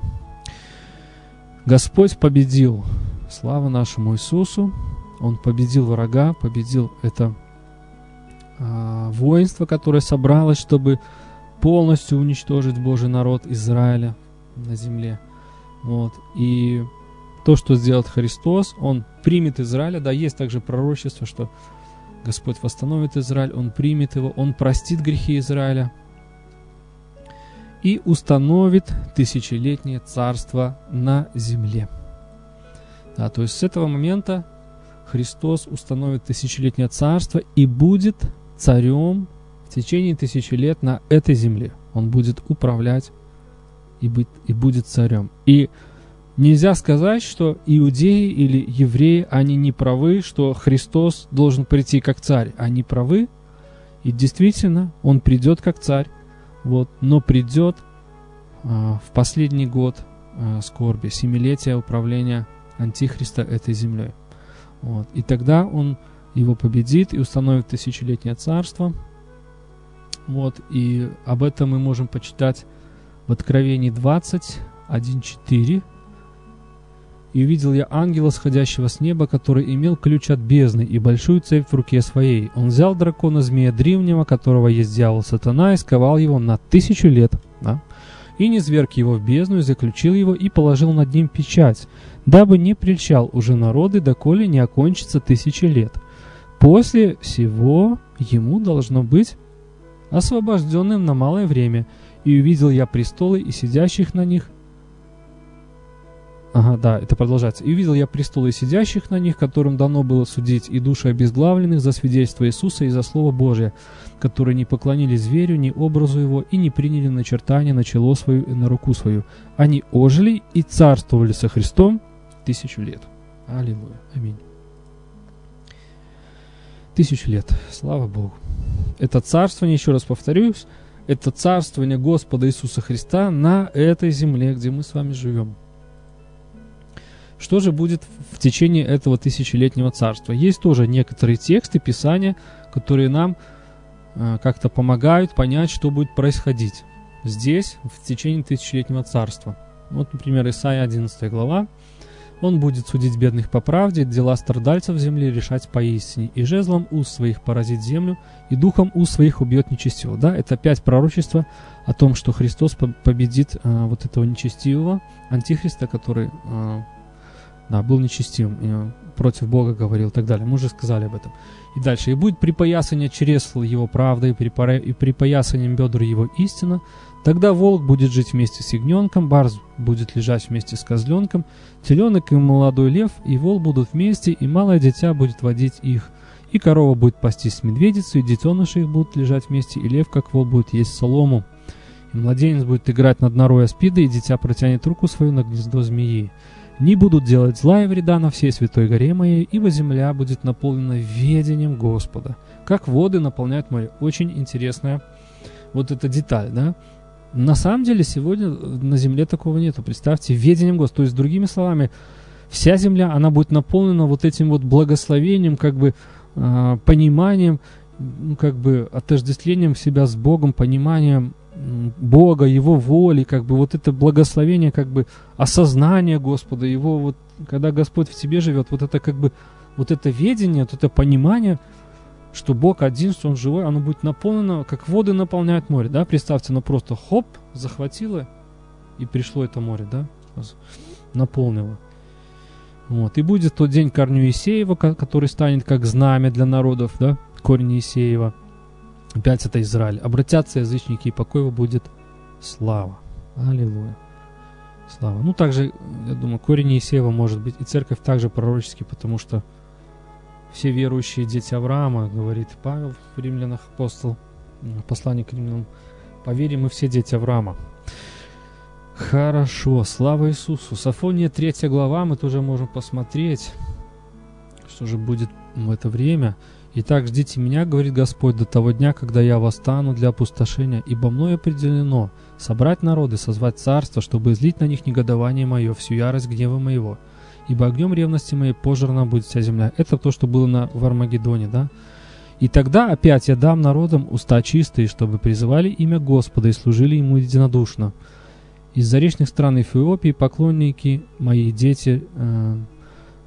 Господь победил. Слава нашему Иисусу. Он победил врага, победил это а, воинство, которое собралось, чтобы полностью уничтожить Божий народ Израиля на земле. Вот. И то, что сделает Христос, Он примет Израиля. Да, есть также пророчество, что Господь восстановит Израиль, Он примет его, Он простит грехи Израиля и установит тысячелетнее царство на земле. Да, то есть с этого момента Христос установит тысячелетнее царство и будет царем в течение тысячи лет на этой земле. Он будет управлять и, быть, и будет царем. И нельзя сказать, что иудеи или евреи, они не правы, что Христос должен прийти как царь. Они правы, и действительно, он придет как царь, вот, но придет а, в последний год а, скорби, семилетия управления Антихриста этой землей. Вот. И тогда он его победит и установит тысячелетнее царство. Вот, и об этом мы можем почитать в Откровении 20, 1.4. «И увидел я ангела, сходящего с неба, который имел ключ от бездны и большую цепь в руке своей. Он взял дракона змея древнего, которого есть дьявол сатана, и сковал его на тысячу лет. Да? И не зверг его в бездну, заключил его, и положил над ним печать, дабы не прельчал уже народы, доколе не окончится тысячи лет. После всего ему должно быть освобожденным на малое время, и увидел я престолы и сидящих на них, Ага, да, это продолжается. «И увидел я престолы сидящих на них, которым дано было судить, и души обезглавленных за свидетельство Иисуса и за Слово Божие, которые не поклонились зверю, ни образу его, и не приняли начертания на чело свою и на руку свою. Они ожили и царствовали со Христом тысячу лет». Аллилуйя. Аминь. Тысячу лет. Слава Богу. Это царствование, еще раз повторюсь, это царствование Господа Иисуса Христа на этой земле, где мы с вами живем. Что же будет в течение этого тысячелетнего царства? Есть тоже некоторые тексты, писания, которые нам э, как-то помогают понять, что будет происходить здесь в течение тысячелетнего царства. Вот, например, Исаия 11 глава. Он будет судить бедных по правде, дела страдальцев земли решать поистине, и жезлом уст своих поразить землю, и духом уст своих убьет нечестивого. Да, это опять пророчество о том, что Христос победит э, вот этого нечестивого, антихриста, который э, да, был нечестивым, против Бога говорил и так далее. Мы уже сказали об этом. И дальше. «И будет припоясание чресл его правдой, и припоясанием бедр его истина. Тогда волк будет жить вместе с ягненком, барс будет лежать вместе с козленком, теленок и молодой лев и вол будут вместе, и малое дитя будет водить их. И корова будет пастись с медведицей, и детеныши их будут лежать вместе, и лев, как вол, будет есть солому. И младенец будет играть над норой аспида, и дитя протянет руку свою на гнездо змеи не будут делать зла и вреда на всей святой горе моей, ибо земля будет наполнена ведением Господа, как воды наполняют море. Очень интересная вот эта деталь, да? На самом деле сегодня на земле такого нету. Представьте, ведением Господа. То есть, другими словами, вся земля, она будет наполнена вот этим вот благословением, как бы э, пониманием, ну, как бы отождествлением себя с Богом, пониманием Бога, Его воли, как бы вот это благословение, как бы осознание Господа, Его вот, когда Господь в тебе живет, вот это как бы, вот это ведение, вот это понимание, что Бог один, что Он живой, оно будет наполнено, как воды наполняют море, да, представьте, оно просто хоп, захватило, и пришло это море, да, наполнило. Вот, и будет тот день корню Исеева, который станет как знамя для народов, да, корень Исеева – Опять это Израиль. Обратятся язычники, и покой его будет слава. Аллилуйя. Слава. Ну, также, я думаю, корень Иисеева может быть и церковь также пророческий, потому что все верующие дети Авраама, говорит Павел в римлянах, апостол, послание к римлянам, поверим мы все дети Авраама. Хорошо, слава Иисусу. Сафония 3 глава, мы тоже можем посмотреть, что же будет в это время. Итак, ждите меня, говорит Господь, до того дня, когда я восстану для опустошения, ибо мной определено собрать народы, созвать царство, чтобы излить на них негодование мое, всю ярость гнева моего. Ибо огнем ревности моей пожрана будет вся земля. Это то, что было на, в Армагеддоне, да? И тогда опять я дам народам уста чистые, чтобы призывали имя Господа и служили ему единодушно. Из заречных стран Эфиопии поклонники, мои дети, э,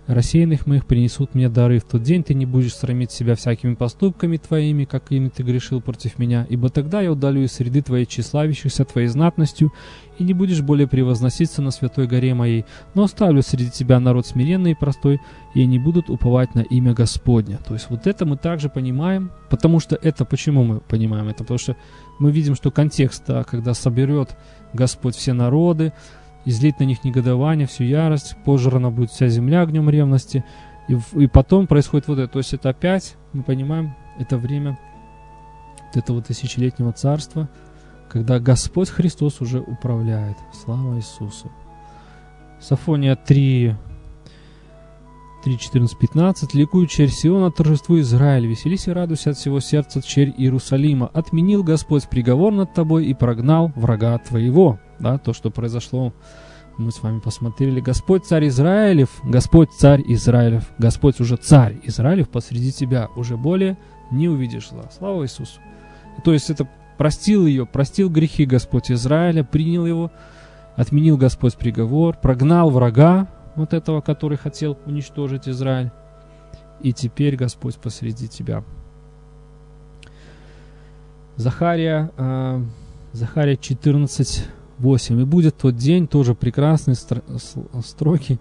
рассеянных моих принесут мне дары. В тот день ты не будешь срамить себя всякими поступками твоими, какими ты грешил против меня, ибо тогда я удалю из среды твоей тщеславящихся твоей знатностью, и не будешь более превозноситься на святой горе моей, но оставлю среди тебя народ смиренный и простой, и они будут уповать на имя Господня. То есть вот это мы также понимаем, потому что это, почему мы понимаем это? Потому что мы видим, что контекст, да, когда соберет Господь все народы, излить на них негодование, всю ярость, пожрана будет вся земля огнем ревности, и, и потом происходит вот это. То есть это опять, мы понимаем, это время вот этого тысячелетнего царства, когда Господь Христос уже управляет. Слава Иисусу. Сафония 3, 3, 14, 15. «Ликуй, черь Сиона, торжествуй Израиль, веселись и радуйся от всего сердца, черь Иерусалима. Отменил Господь приговор над тобой и прогнал врага твоего» да, то, что произошло, мы с вами посмотрели. Господь царь Израилев, Господь царь Израилев, Господь уже царь Израилев посреди тебя, уже более не увидишь зла. Слава Иисусу. То есть это простил ее, простил грехи Господь Израиля, принял его, отменил Господь приговор, прогнал врага, вот этого, который хотел уничтожить Израиль. И теперь Господь посреди тебя. Захария, э, Захария 14, 8. «И будет тот день, тоже прекрасные строки,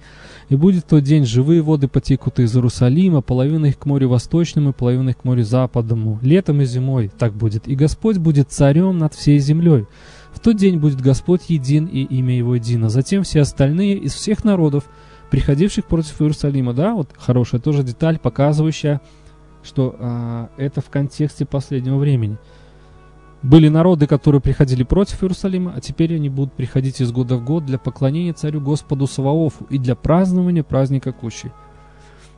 и будет тот день, живые воды потекут из Иерусалима, половина их к морю восточному, и половина их к морю западному, летом и зимой так будет. И Господь будет царем над всей землей. В тот день будет Господь един и имя Его едино. Затем все остальные из всех народов, приходивших против Иерусалима, да, вот хорошая тоже деталь, показывающая, что а, это в контексте последнего времени. Были народы, которые приходили против Иерусалима, а теперь они будут приходить из года в год для поклонения царю Господу Саваофу и для празднования праздника Кущи.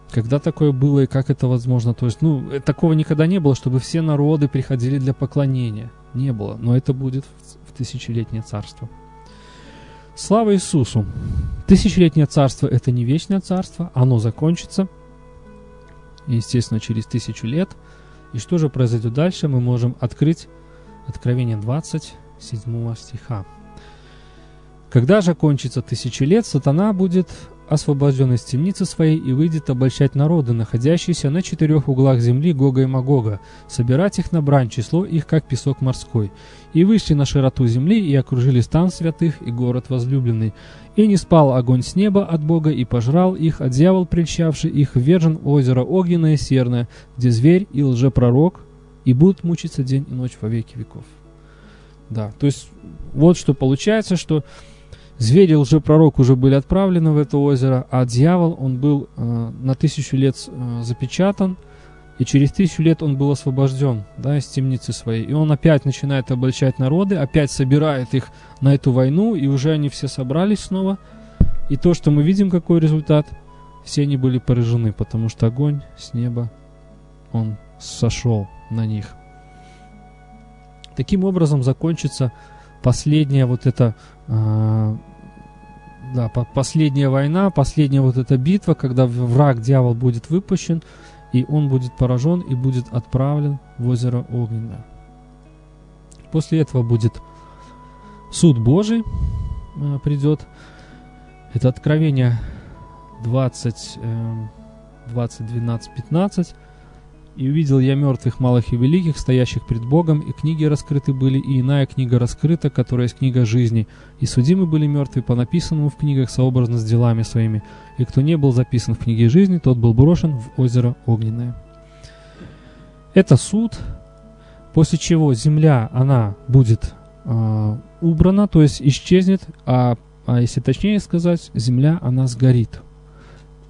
Когда такое было и как это возможно? То есть, ну, э, такого никогда не было, чтобы все народы приходили для поклонения. Не было. Но это будет в тысячелетнее царство. Слава Иисусу! Тысячелетнее царство – это не вечное царство, оно закончится, естественно, через тысячу лет. И что же произойдет дальше, мы можем открыть Откровение 27 стиха. Когда же кончится тысячи лет, сатана будет освобожден из темницы своей и выйдет обольщать народы, находящиеся на четырех углах земли Гога и Магога, собирать их на брань, число их, как песок морской. И вышли на широту земли, и окружили стан святых и город возлюбленный. И не спал огонь с неба от Бога, и пожрал их, а дьявол, прельщавший их, вержен в озеро огненное серное, где зверь и лжепророк, и будут мучиться день и ночь во веки веков. Да, то есть вот что получается, что Звери лжепророк уже были отправлены в это озеро, а дьявол, он был э, на тысячу лет э, запечатан, и через тысячу лет он был освобожден да, из темницы своей. И он опять начинает обольщать народы, опять собирает их на эту войну, и уже они все собрались снова. И то, что мы видим, какой результат, все они были поражены, потому что огонь с неба, он сошел на них. Таким образом закончится последняя вот эта э, да, по последняя война, последняя вот эта битва, когда враг дьявол будет выпущен, и он будет поражен и будет отправлен в озеро Огненное. После этого будет суд Божий э, придет. Это Откровение 20, э, 20, 12, 15. И увидел я мертвых малых и великих, стоящих пред Богом, и книги раскрыты были, и иная книга раскрыта, которая есть книга жизни. И судимы были мертвые по написанному в книгах сообразно с делами своими. И кто не был записан в книге жизни, тот был брошен в озеро огненное. Это суд, после чего земля, она будет э, убрана, то есть исчезнет, а, а если точнее сказать, земля, она сгорит.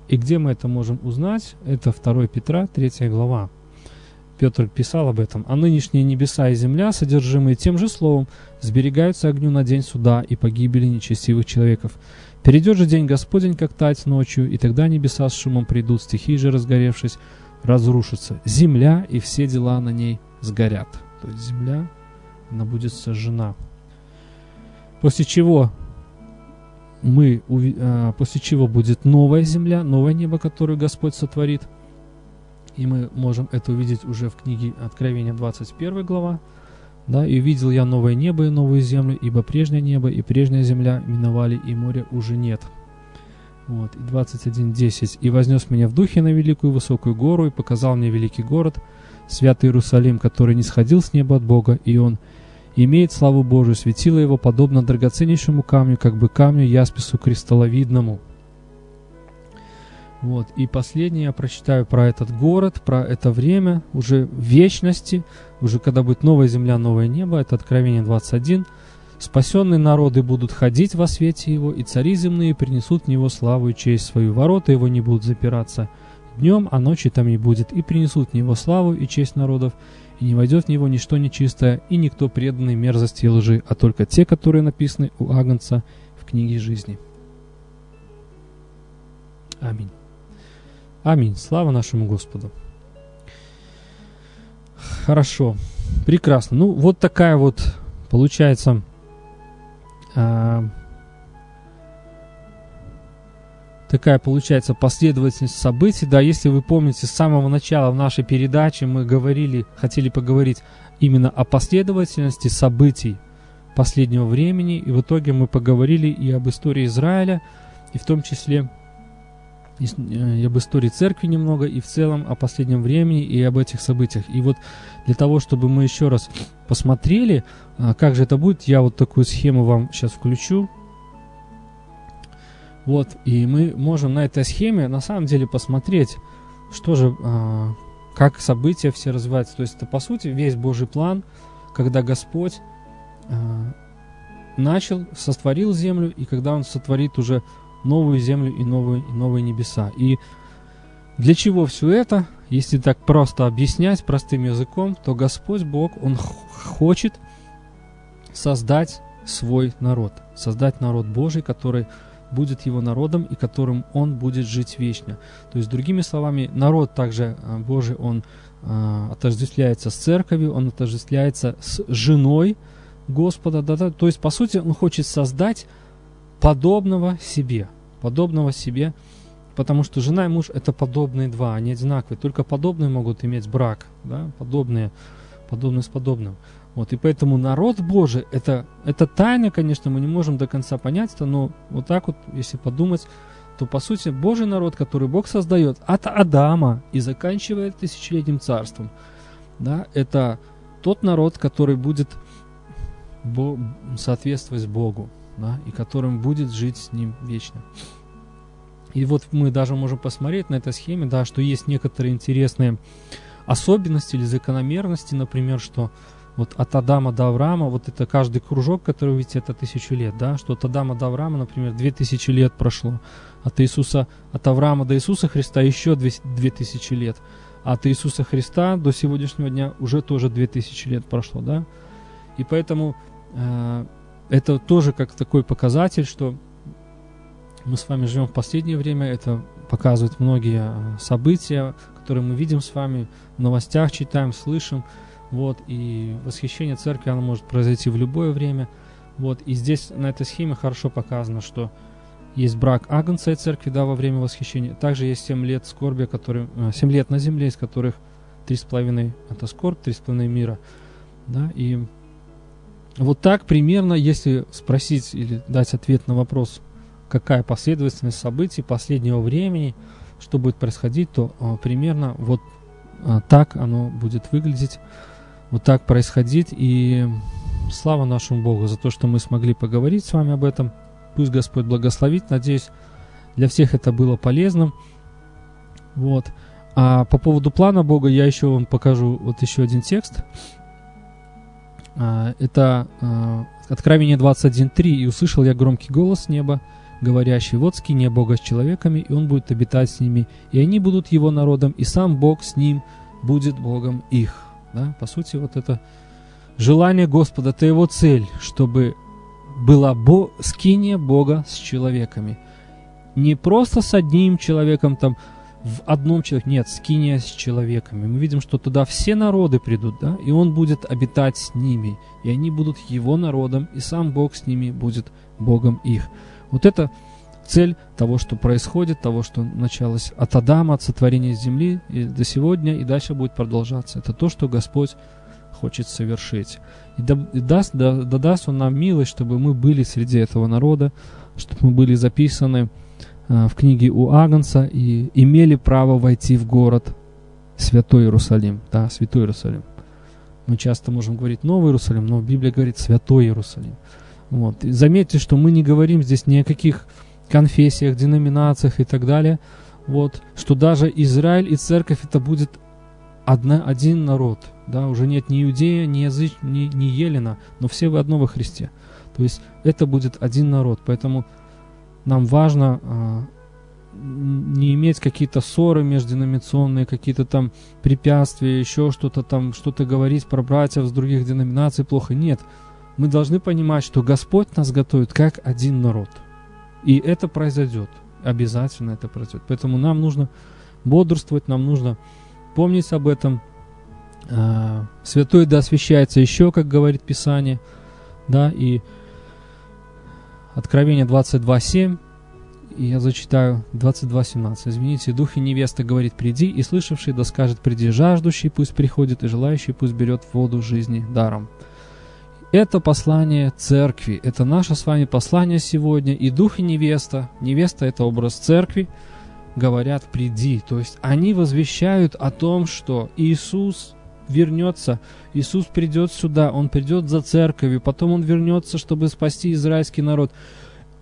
И где мы это можем узнать? Это 2 Петра, 3 глава. Петр писал об этом. «А нынешние небеса и земля, содержимые тем же словом, сберегаются огню на день суда и погибели нечестивых человеков. Перейдет же день Господень, как тать ночью, и тогда небеса с шумом придут, стихии же, разгоревшись, разрушатся. Земля и все дела на ней сгорят». То есть земля, она будет сожжена. После чего мы, а, после чего будет новая земля, новое небо, которое Господь сотворит – и мы можем это увидеть уже в книге Откровения 21 глава. Да, «И увидел я новое небо и новую землю, ибо прежнее небо и прежняя земля миновали, и моря уже нет». Вот, и 21.10. «И вознес меня в духе на великую высокую гору, и показал мне великий город, святый Иерусалим, который не сходил с неба от Бога, и он имеет славу Божию, светило его подобно драгоценнейшему камню, как бы камню яспису кристалловидному». Вот. И последнее я прочитаю про этот город, про это время, уже вечности, уже когда будет новая земля, новое небо, это Откровение 21. Спасенные народы будут ходить во свете его, и цари земные принесут в него славу и честь свою. Ворота его не будут запираться днем, а ночи там не будет, и принесут в него славу и честь народов, и не войдет в него ничто нечистое, и никто преданный мерзости и лжи, а только те, которые написаны у Агнца в книге жизни. Аминь. Аминь. Слава нашему Господу. Хорошо. Прекрасно. Ну, вот такая вот получается э, такая получается последовательность событий. Да, если вы помните, с самого начала в нашей передаче мы говорили, хотели поговорить именно о последовательности событий последнего времени. И в итоге мы поговорили и об истории Израиля, и в том числе и э, об истории церкви немного, и в целом о последнем времени, и об этих событиях. И вот для того, чтобы мы еще раз посмотрели, а, как же это будет, я вот такую схему вам сейчас включу. Вот, и мы можем на этой схеме на самом деле посмотреть, что же, а, как события все развиваются. То есть это, по сути, весь Божий план, когда Господь а, начал, сотворил землю, и когда Он сотворит уже новую землю и новые, и новые небеса. И для чего все это? Если так просто объяснять простым языком, то Господь Бог, Он хочет создать свой народ, создать народ Божий, который будет его народом и которым он будет жить вечно. То есть, другими словами, народ также а, Божий, он э, отождествляется с церковью, он отождествляется с женой Господа. Да, да, то есть, по сути, он хочет создать подобного себе, подобного себе, потому что жена и муж это подобные два, они одинаковые, только подобные могут иметь брак, да, подобные, подобные с подобным. Вот, и поэтому народ Божий, это, это тайна, конечно, мы не можем до конца понять это, но вот так вот, если подумать, то по сути Божий народ, который Бог создает от Адама и заканчивает тысячелетним царством, да, это тот народ, который будет соответствовать Богу, да, и которым будет жить с Ним вечно. И вот мы даже можем посмотреть на этой схеме, да, что есть некоторые интересные особенности или закономерности, например, что вот от Адама до Авраама, вот это каждый кружок, который вы видите, это тысячу лет, да, что от Адама до Авраама, например, две тысячи лет прошло, от Иисуса, от Авраама до Иисуса Христа еще две тысячи лет, а от Иисуса Христа до сегодняшнего дня уже тоже две тысячи лет прошло, да, и поэтому э, это тоже как такой показатель, что мы с вами живем в последнее время, это показывают многие э, события, которые мы видим с вами в новостях, читаем, слышим, вот, и восхищение церкви, оно может произойти в любое время. Вот, и здесь на этой схеме хорошо показано, что есть брак Агнца и церкви, да, во время восхищения. Также есть 7 лет скорби, которые, 7 э, лет на земле, из которых 3,5 это скорбь, 3,5 мира. Да, и вот так примерно, если спросить или дать ответ на вопрос, какая последовательность событий последнего времени, что будет происходить, то э, примерно вот э, так оно будет выглядеть вот так происходить. И слава нашему Богу за то, что мы смогли поговорить с вами об этом. Пусть Господь благословит. Надеюсь, для всех это было полезным. Вот. А по поводу плана Бога я еще вам покажу вот еще один текст. А, это а, Откровение 21.3. «И услышал я громкий голос неба, говорящий, вот скиния Бога с человеками, и он будет обитать с ними, и они будут его народом, и сам Бог с ним будет Богом их». Да? По сути, вот это желание Господа, это его цель, чтобы была бо скиния Бога с человеками. Не просто с одним человеком, там, в одном человеке, нет, скиния с человеками. Мы видим, что туда все народы придут, да, и он будет обитать с ними, и они будут его народом, и сам Бог с ними будет Богом их. Вот это цель того, что происходит, того, что началось от Адама, от сотворения земли и до сегодня, и дальше будет продолжаться. Это то, что Господь хочет совершить. И, да, и даст, да, да даст Он нам милость, чтобы мы были среди этого народа, чтобы мы были записаны в книге у Агнца и имели право войти в город Святой Иерусалим. Да, Святой Иерусалим. Мы часто можем говорить Новый Иерусалим, но Библия говорит Святой Иерусалим. Вот. И заметьте, что мы не говорим здесь ни о каких конфессиях, деноминациях и так далее, вот, что даже Израиль и церковь это будет одна, один народ, да, уже нет ни иудея, ни языч, ни, ни елена, но все вы одно во Христе. То есть это будет один народ, поэтому нам важно а, не иметь какие-то ссоры межденоминационные, какие-то там препятствия, еще что-то там, что-то говорить про братьев с других деноминаций плохо. Нет, мы должны понимать, что Господь нас готовит как один народ – и это произойдет. Обязательно это произойдет. Поэтому нам нужно бодрствовать, нам нужно помнить об этом. А, святой да освящается еще, как говорит Писание. Да, и Откровение 22.7, и я зачитаю 22.17. Извините, дух и невеста говорит, приди, и слышавший да скажет, приди, жаждущий пусть приходит, и желающий пусть берет воду жизни даром. Это послание церкви, это наше с вами послание сегодня. И дух и невеста, невеста это образ церкви, говорят «приди». То есть они возвещают о том, что Иисус вернется, Иисус придет сюда, Он придет за церковью, потом Он вернется, чтобы спасти израильский народ.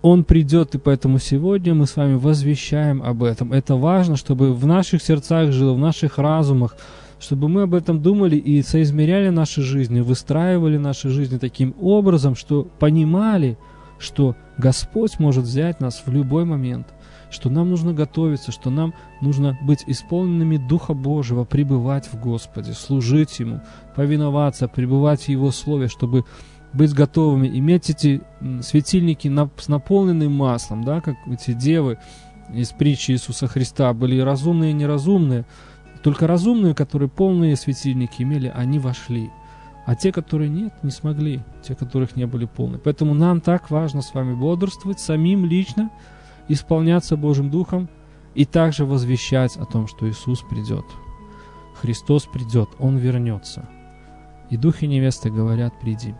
Он придет, и поэтому сегодня мы с вами возвещаем об этом. Это важно, чтобы в наших сердцах жило, в наших разумах, чтобы мы об этом думали и соизмеряли наши жизни, выстраивали наши жизни таким образом, что понимали, что Господь может взять нас в любой момент, что нам нужно готовиться, что нам нужно быть исполненными Духа Божьего, пребывать в Господе, служить Ему, повиноваться, пребывать в Его Слове, чтобы быть готовыми, иметь эти светильники с наполненным маслом, да, как эти девы из притчи Иисуса Христа были разумные и неразумные. Только разумные, которые полные светильники имели, они вошли. А те, которые нет, не смогли, те, которых не были полны. Поэтому нам так важно с вами бодрствовать, самим лично, исполняться Божьим Духом и также возвещать о том, что Иисус придет. Христос придет, Он вернется. И дух и невеста говорят, приди.